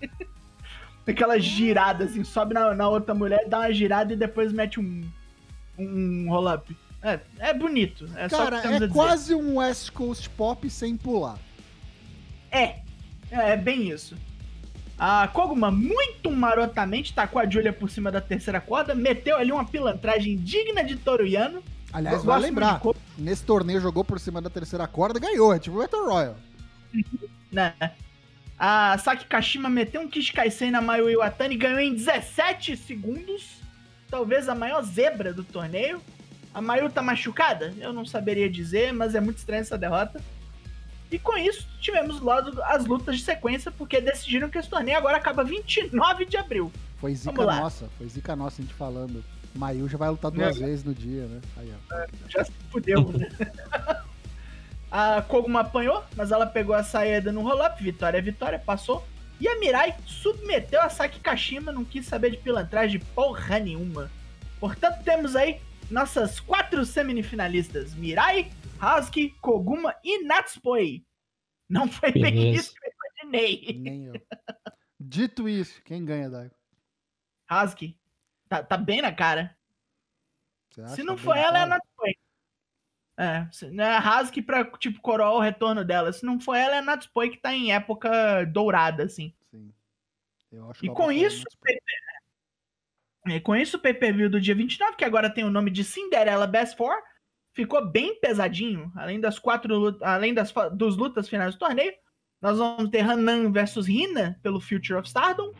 Aquela girada, assim, sobe na, na outra mulher, dá uma girada e depois mete um, um roll-up. É, é bonito. É Cara, é quase um West Coast Pop sem pular. É, é bem isso. A Koguma, muito marotamente, tacou a Julia por cima da terceira corda, meteu ali uma pilantragem digna de Toruyano. Aliás, vai lembrar, nesse torneio jogou por cima da terceira corda ganhou. É tipo o Battle Royal. né? A Saki Kashima meteu um Kishikaisen na Mayu Iwatani e ganhou em 17 segundos. Talvez a maior zebra do torneio. A Mayu tá machucada? Eu não saberia dizer, mas é muito estranha essa derrota. E com isso, tivemos logo as lutas de sequência, porque decidiram que esse torneio agora acaba 29 de abril. Foi zica nossa, foi zica nossa a gente falando. Mayu já vai lutar duas vezes no dia, né? Aí, ó. Já se fudeu, né? a Koguma apanhou, mas ela pegou a saída no roll-up. Vitória é vitória, passou. E a Mirai submeteu a Saki Kashima, não quis saber de pilantragem de porra nenhuma. Portanto, temos aí nossas quatro semifinalistas: Mirai, Hasuki, Koguma e Natsupoi. Não foi bem isso que eu imaginei. Nem eu. Dito isso, quem ganha, Daigo? Hasuki, tá, tá bem na cara. Se não tá for ela, é a? Natsupoi. É, é a Hasuki pra, tipo, coroar o retorno dela. Se não for ela, é a Natsupoi que tá em época dourada, assim. Sim. Eu acho E que com vai isso, E com isso, o pay-per-view do dia 29, que agora tem o nome de Cinderella Best Four, ficou bem pesadinho. Além das quatro além das dos lutas finais do torneio, nós vamos ter Hanan versus Rina pelo Future of Stardom,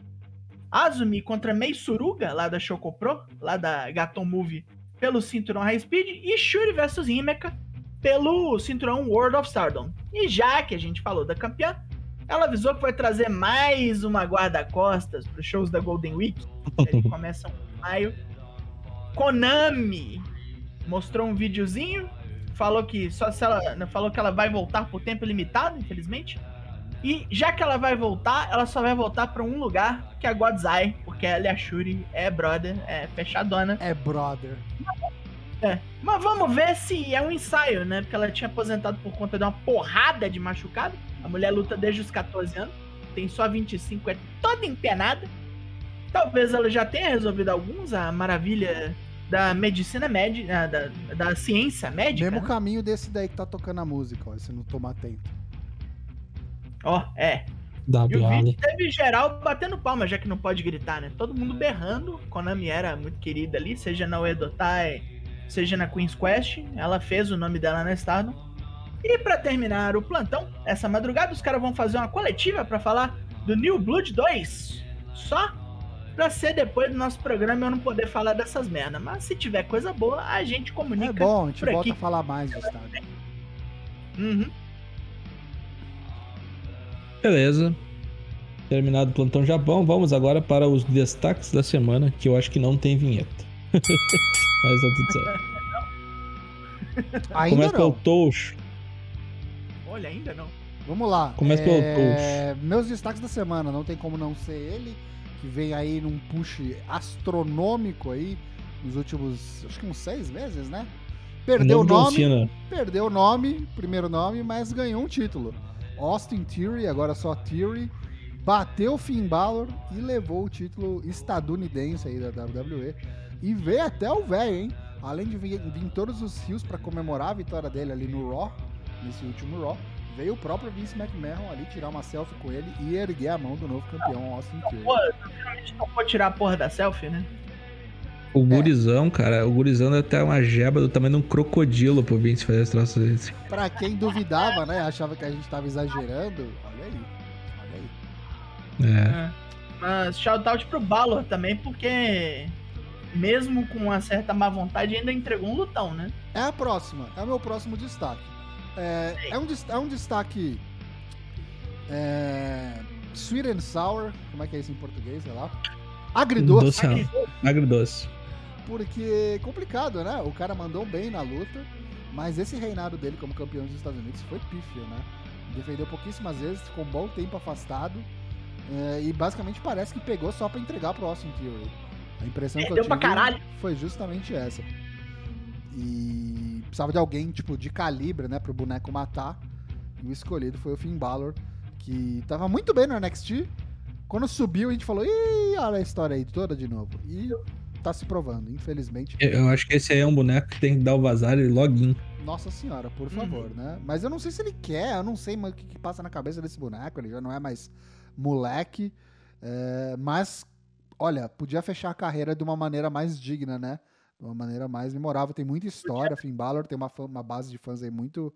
Azumi contra Mei Suruga, lá da Choco Pro, lá da Gaton Movie, pelo cinturão High Speed, e Shuri versus Himeka pelo cinturão World of Stardom. E já que a gente falou da campeã, ela avisou que vai trazer mais uma guarda-costas para os shows da Golden Week. Eles começam maio. Konami mostrou um videozinho, falou que só se ela falou que ela vai voltar por tempo limitado, infelizmente. E já que ela vai voltar, ela só vai voltar pra um lugar que é Eye, porque ela e a Shuri é brother, é fechadona. É brother. É. Mas vamos ver se é um ensaio, né? Porque ela tinha aposentado por conta de uma porrada de machucado. A mulher luta desde os 14 anos, tem só 25, é toda empenada. Talvez ela já tenha resolvido alguns, a maravilha da medicina médica, da, da ciência médica. Mesmo né? caminho desse daí que tá tocando a música, ó, se não tomar atento. Ó, é. Da E o vídeo teve geral batendo palma, já que não pode gritar, né? Todo mundo berrando. Konami era muito querida ali, seja na Uedotai, seja na Queen's Quest. Ela fez o nome dela na Stardom. E pra terminar o plantão, essa madrugada os caras vão fazer uma coletiva pra falar do New Blood 2. Só pra ser depois do nosso programa eu não poder falar dessas merda. Mas se tiver coisa boa, a gente comunica. É bom, a gente por volta aqui. a falar mais do estado. Uhum. Beleza. Terminado o plantão Japão, vamos agora para os destaques da semana, que eu acho que não tem vinheta. Mas tá tudo certo. Ainda Começa pelo não. Toucho. Olha, ainda não. Vamos lá. Começa pelo é... Meus destaques da semana, não tem como não ser ele, que vem aí num push astronômico aí, nos últimos, acho que uns seis meses, né? Perdeu o nome, Cena. perdeu o nome, primeiro nome, mas ganhou um título. Austin Theory, agora só Theory, bateu o Finn Balor e levou o título estadunidense aí da WWE. E veio até o velho, hein? Além de vir, vir todos os rios pra comemorar a vitória dele ali no Raw, nesse último Raw, veio o próprio Vince McMahon ali tirar uma selfie com ele e erguer a mão do novo campeão Austin Theory. Pô, finalmente não vou tirar a porra da selfie, né? O gurizão, cara, o gurizão deve ter uma jeba do tamanho de um crocodilo pro Vince fazer esse troço desse. Pra quem duvidava, né? Achava que a gente tava exagerando, olha aí. Olha aí. É. Mas shoutout pro Balor também, porque mesmo com uma certa má vontade, ainda entregou um lutão, né? É a próxima, é o meu próximo destaque. É, é um, é um destaque. É, sweet and sour, como é que é isso em português? Sei lá. Agridoce, Doce, agridoce. porque complicado, né? O cara mandou bem na luta, mas esse reinado dele como campeão dos Estados Unidos foi pífio, né? Defendeu pouquíssimas vezes, ficou um bom tempo afastado. é, e basicamente parece que pegou só pra entregar pro Austin Theory. A impressão que eu tive pra caralho. foi justamente essa. E precisava de alguém, tipo, de calibre, né, pro boneco matar. E o escolhido foi o Finn Balor, que tava muito bem no NXT. Quando subiu, a gente falou, ih, olha a história aí toda de novo. E tá se provando, infelizmente. Eu acho que esse aí é um boneco que tem que dar o vazar e login. Nossa senhora, por Uhum. favor, né? Mas eu não sei se ele quer, eu não sei mais o que, que passa na cabeça desse boneco, ele já não é mais moleque. é, mas, olha, podia fechar a carreira de uma maneira mais digna, né? De uma maneira mais memorável. Tem muita história, Finn Balor tem uma, fã- uma base de fãs aí muito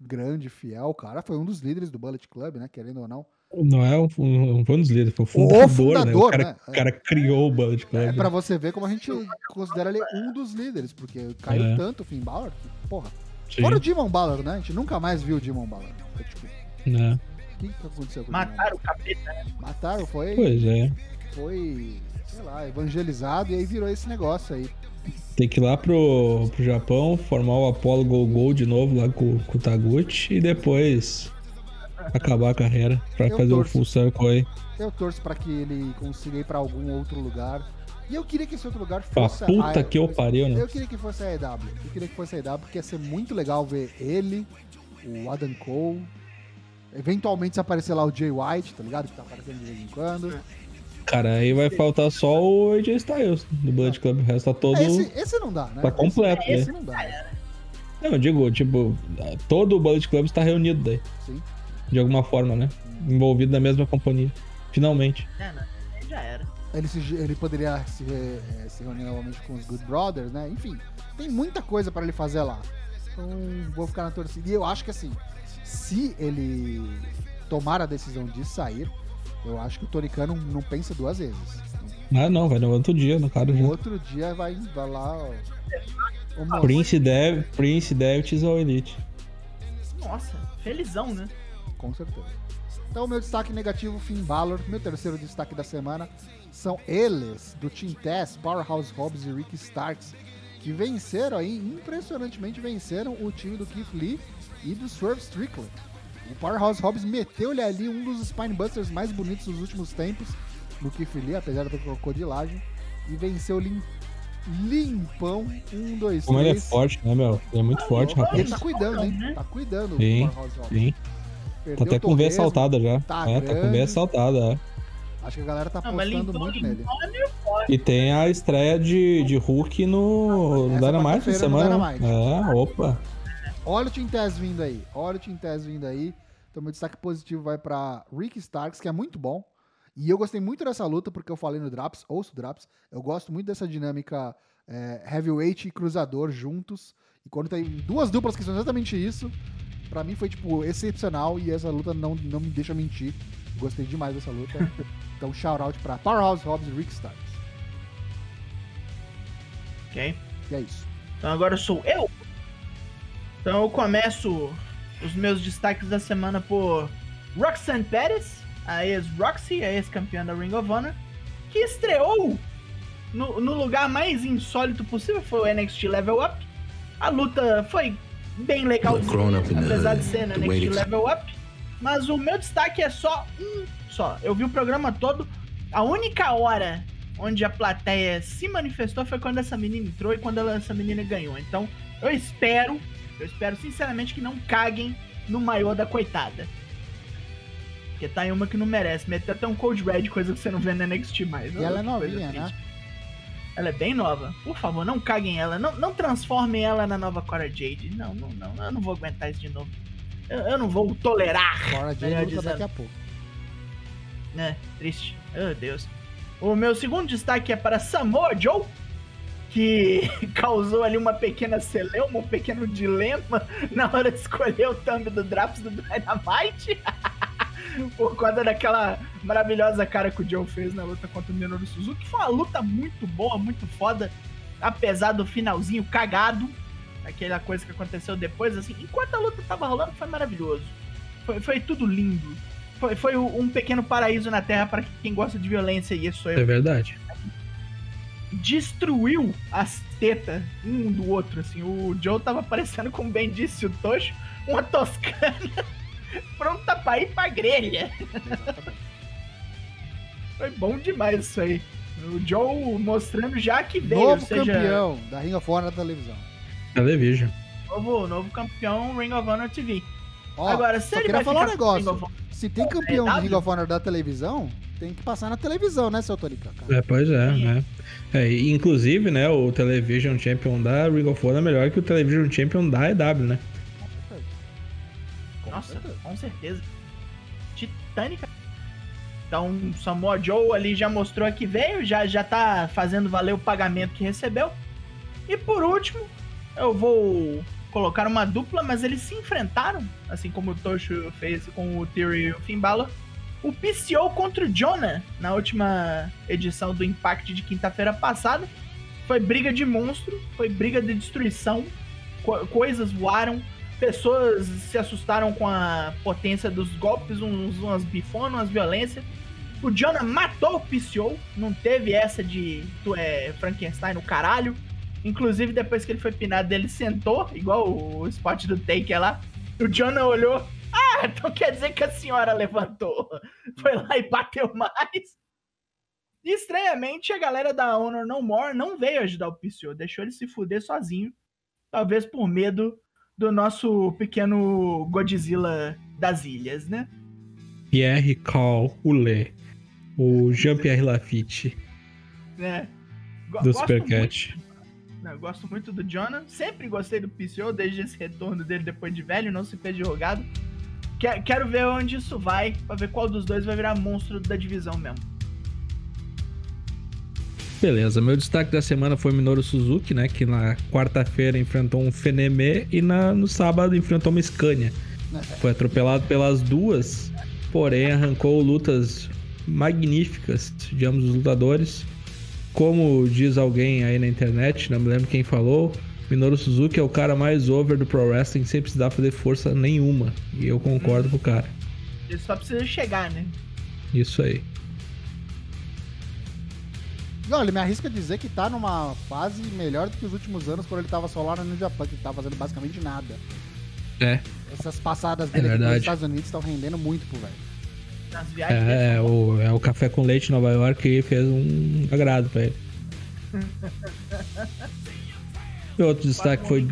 grande, fiel. O cara foi um dos líderes do Bullet Club, né? Querendo ou não. Não é um, um, um dos líderes, foi o fundador, fundador, né? O cara, né? o cara criou o Bullet Club. É pra você ver como a gente considera ele um dos líderes, porque caiu É. tanto o Finn Balor que, porra. Sim, Fora o Demon Balor, né? A gente nunca mais viu o Demon Balor. Foi, tipo, né? o que, que aconteceu com o Mataram o capeta. Mataram, foi, Pois é. foi, sei lá, evangelizado e aí virou esse negócio aí. Tem que ir lá pro, pro Japão, formar o Apollo Go Go de novo lá com, com o Taguchi e depois acabar a carreira pra Eu fazer o full circle aí. Eu torço pra que ele consiga ir pra algum outro lugar. E eu queria que esse outro lugar fosse puta a... que eu pariu, né? Eu queria que fosse a EW. Eu queria que fosse a EW, porque ia ser muito legal ver ele, o Adam Cole. Eventualmente se aparecer lá o Jay White, tá ligado? Que tá aparecendo de vez em quando. Cara, aí vai faltar só o AJ Styles do Bullet Club. O resto tá todo. É, Esse, esse não dá, né? Tá completo, esse, né? esse não dá. Não, eu digo, tipo, todo o Bullet Club está reunido daí. Sim. De alguma forma, né? Envolvido na mesma companhia. Finalmente. É, né? Já era. Ele, se, ele poderia se, re- eh, se reunir novamente com os Good Brothers, né? Enfim, tem muita coisa pra ele fazer lá. Então, vou ficar na torcida. E eu acho que, assim, se ele tomar a decisão de sair, eu acho que o Toricano não pensa duas vezes. Ah, não, vai no outro dia, no cara. No Já. outro dia vai, vai lá. Ó, Prince Dev, Prince Devitt ou Elite. Nossa, felizão, né? Com certeza. Então, meu destaque negativo, Finn Balor. Meu terceiro destaque da semana são eles, do Team Tess, Powerhouse Hobbs e Ricky Starks, que venceram aí, impressionantemente venceram o time do Keith Lee e do Swerve Strickland. O Powerhouse Hobbs meteu-lhe ali um dos Spinebusters mais bonitos dos últimos tempos no Keith Lee, apesar da crocodilagem, e venceu lim limpão. Um, dois, Como ele é três. forte, né, meu? Ele é muito forte, E rapaz. ele tá cuidando, hein? né? Tá cuidando Sim, o Powerhouse Hobbs. Sim. Perdeu Tá até com veia saltada já. tá é, tá com veia saltada, é. Acho que a galera tá mas apostando muito nele. é forte. E tem a estreia de, de Hulk no, no Dynamite essa quarta-feira no semana. né? Dynamite. É, opa. Olha o Team Tess vindo aí. Olha o Team Tess vindo aí. Então, meu destaque positivo vai pra Rick Starks, que é muito bom. E eu gostei muito dessa luta, porque eu falei no Draps, ouço Draps. Eu gosto muito dessa dinâmica é, heavyweight e cruzador juntos. E quando tem duas duplas que são exatamente isso, pra mim foi, tipo, excepcional. E essa luta não, não me deixa mentir. Gostei demais dessa luta. então, shout out pra Powerhouse Hobbs e Rick Starks. Ok. E é isso. Então agora sou eu. Então eu começo os meus destaques da semana por Roxanne Perez, a ex-Roxy, a ex-campeã da Ring of Honor, que estreou no, no lugar mais insólito possível, foi o NXT Level Up. A luta foi bem legal, apesar de ser no NXT Level Up. Mas o meu destaque é só um só. Eu vi o programa todo. A única hora onde a plateia se manifestou foi quando essa menina entrou e quando ela- essa menina ganhou. Então, eu espero, eu espero sinceramente que não caguem no maior da coitada. Porque tá em uma que não merece. Meteu até um Cold Red, coisa que você não vê no NXT mais. E ela é novinha, né? Ela é bem nova. Por favor, não caguem ela. Não, não transformem ela na nova Cora Jade. Não, não, não. Eu não vou aguentar isso de novo. Eu, eu não vou tolerar. Bora de Melhor luta daqui a pouco. né? Triste. Meu Deus. O meu segundo destaque é para Samoa Joe, que causou ali uma pequena celeuma, um pequeno dilema na hora de escolher o thumb do Draps do Dynamite. Por conta daquela maravilhosa cara que o Joe fez na luta contra o Minoru Suzuki. Foi uma luta muito boa, muito foda, apesar do finalzinho cagado. Aquela coisa que aconteceu depois, assim, enquanto a luta tava rolando, foi maravilhoso. Foi, foi tudo lindo. Foi, foi um pequeno paraíso na Terra para quem gosta de violência, e isso eu É verdade. Destruiu as tetas um do outro, assim. O Joe tava parecendo, como bem disse o Tocho, uma toscana pronta pra ir pra grelha. Foi bom demais isso aí. O Joe mostrando já que veio, Novo seja, campeão da Ring of Honor da televisão. Television. novo, novo campeão Ring of Honor TV. Ó, Agora, se só ele vai falar um negócio. Se tem campeão É de Ring of Honor da televisão, tem que passar na televisão, né, seu Tonica? cara? É, pois é, né? É, e, inclusive, né, o Television Champion da Ring of Honor é melhor que o Television Champion da EW, né? Com Nossa, com certeza. Titânica. Então, Samoa Joe ali já mostrou que veio, já, já tá fazendo valer o pagamento que recebeu. E por último, eu vou colocar uma dupla, mas eles se enfrentaram, assim como o Toshu fez com o Theory e o Finn Balor. O PCO contra o Jonah na última edição do Impact de quinta-feira passada. Foi briga de monstro, foi briga de destruição, co- coisas voaram, pessoas se assustaram com a potência dos golpes, uns, umas bifonas, umas violências. O Jonah matou o PCO, não teve essa de tu é Frankenstein no caralho. Inclusive, depois que ele foi pinado, ele sentou, igual o spot do Taker lá. O Jonah olhou. Ah, então quer dizer que a senhora levantou. Foi lá e bateu mais. E, estranhamente, a galera da Honor No More não veio ajudar o PCO, deixou ele se fuder sozinho. Talvez por medo do nosso pequeno Godzilla das ilhas, né? Pierre Call, o Lê. O Jean-Pierre Lafitte né? Go- do Supercat. eu gosto muito do Jonah. Sempre gostei do PCO, desde esse retorno dele depois de velho, não se fez de rogado. Que- Quero ver onde isso vai, pra ver qual dos dois vai virar monstro da divisão mesmo. Beleza, meu destaque da semana foi Minoru Suzuki, né? Que na quarta-feira enfrentou um Fenemê e na, no sábado enfrentou uma Scania. Foi atropelado pelas duas, porém arrancou lutas magníficas de ambos os lutadores. Como diz alguém aí na internet, não me lembro quem falou, Minoru Suzuki é o cara mais over do Pro Wrestling sem precisar fazer força nenhuma. E eu concordo com o cara. Ele só precisa chegar, né? Isso aí. Não, ele me arrisca dizer que tá numa fase melhor do que os últimos anos quando ele tava só lá no New Japan, que tava fazendo basicamente nada. É. Essas passadas dele É aqui nos. Estados Unidos estão rendendo muito pro velho. Nas viagens. É, dele. o, é o café com leite em Nova York que fez um agrado pra ele. E outro destaque foi.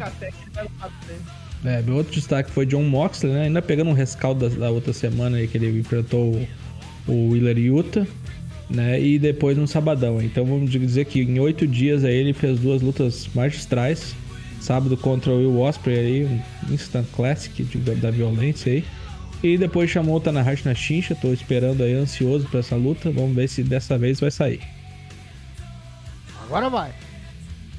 É, meu outro destaque foi John Moxley, né? Ainda pegando um rescaldo da, da outra semana aí que ele enfrentou o, o Willer Yuta, né? E depois no sabadão. Então vamos dizer que em oito dias aí ele fez duas lutas magistrais. Sábado contra o Will Ospreay aí, um instant classic de- da violência aí. E depois chamou o Tanahashi na chincha, tô esperando aí ansioso pra essa luta. Vamos ver se dessa vez vai sair. Agora vai.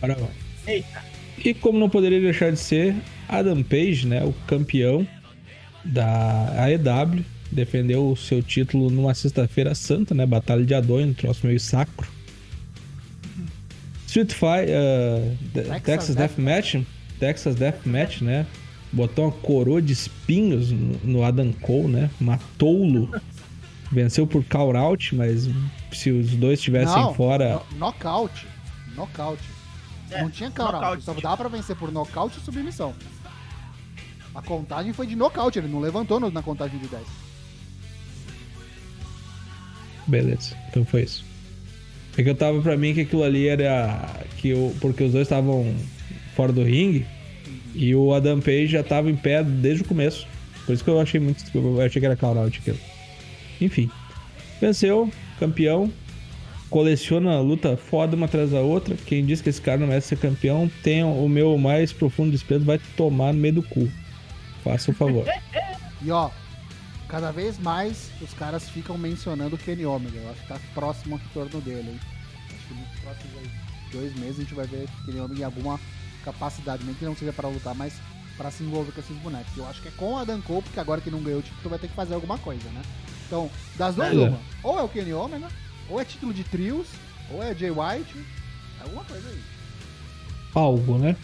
Agora vai. Eita. E como não poderia deixar de ser, Adam Page, né, o campeão da AEW, defendeu o seu título numa sexta-feira santa, né, Batalha de Adonho, um troço meio sacro. Street Fighter, uh, Texas Texas, Deathmatch, Texas Deathmatch, né, botou uma coroa de espinhos no Adam Cole, né, matou-lo, venceu por count, mas se os dois estivessem fora... no- nocaute. Nocaute. É, não tinha nocaute. Só dava pra vencer por nocaute e submissão. A contagem foi de nocaute, ele não levantou na contagem de 10. Beleza, então foi isso. É que eu tava pra mim que aquilo ali era. Que eu, porque os dois estavam fora do ringue e o Adam Page já tava em pé desde o começo. Por isso que eu achei muito. Eu achei que era count out aquilo. Enfim. Venceu, campeão. Coleciona a luta foda uma atrás da outra. Quem diz que esse cara não merece ser campeão, tem o meu mais profundo desprezo, vai tomar no meio do cu. Faça o favor. E ó, cada vez mais os caras ficam mencionando o Kenny Omega. Eu acho que tá próximo ao retorno dele, hein? Acho que nos próximos dois meses a gente vai ver o Kenny Omega em alguma capacidade, nem que não seja pra lutar, mas pra se envolver com esses bonecos. Eu acho que é com o Adam Cole, porque agora que não ganhou o título vai ter que fazer alguma coisa, né? Então, das duas, É. uma. Ou é o Kenny Omega, ou é título de trios, ou é Jay White. Alguma coisa aí. algo, né?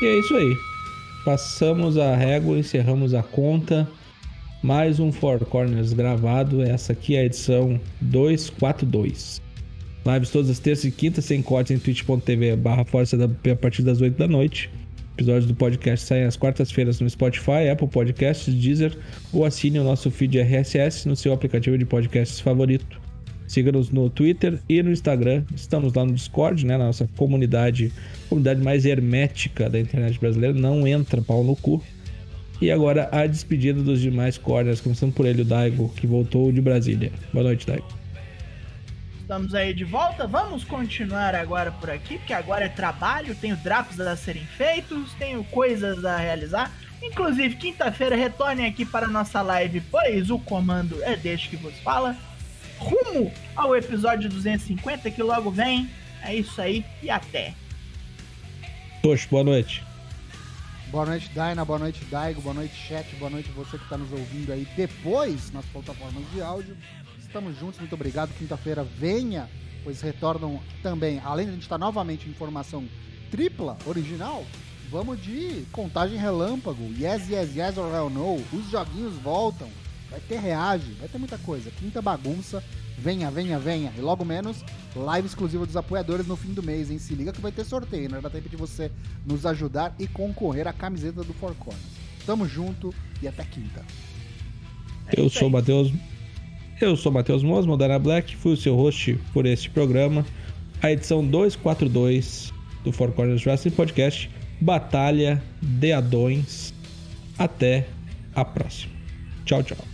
E é isso aí. Passamos a régua, encerramos a conta. Mais um Four Corners gravado. Essa aqui é a edição 242. Lives todas as terças e quintas, sem cortes em twitch.tv barra a partir das 8 da noite. Episódios do podcast saem às quartas-feiras no Spotify, Apple Podcasts, Deezer ou assine o nosso feed RSS no seu aplicativo de podcasts favorito. Siga-nos no Twitter e no Instagram. Estamos lá no Discord, né? Na nossa comunidade, comunidade mais hermética da internet brasileira. Não entra pau no cu. E agora a despedida dos demais corners, começando por ele, o Daigo, que voltou de Brasília. Boa noite, Daigo. Estamos aí de volta. Vamos continuar agora por aqui, porque agora é trabalho, tenho drops a serem feitos, tenho coisas a realizar. Inclusive, quinta-feira retornem aqui para a nossa live, pois o comando é deste que vos fala. Rumo ao episódio 250 que logo vem. É isso aí e até. Tocho, boa noite. Boa noite, Daina. Boa noite, Daigo. Boa noite, chat. Boa noite, você que está nos ouvindo aí depois nas plataformas de áudio. Estamos juntos, muito obrigado. Quinta-feira venha, pois retornam também, além de a gente estar novamente em formação tripla, original, vamos de contagem relâmpago. Yes, yes, yes or hell no. Os joguinhos voltam. Vai ter reage, vai ter muita coisa. Quinta bagunça. Venha, venha, venha. E logo menos, live exclusiva dos apoiadores no fim do mês, hein? Se liga que vai ter sorteio, né? Dá tempo de você nos ajudar e concorrer à camiseta do Four Corners. Tamo junto e até quinta. É Eu isso sou o. Matheus. Eu sou Matheus Mosmo, Dana Black, fui o seu host por este programa. A edição 242 do Four Corners Wrestling Podcast. Batalha de Adões. Até a próxima. Tchau, tchau.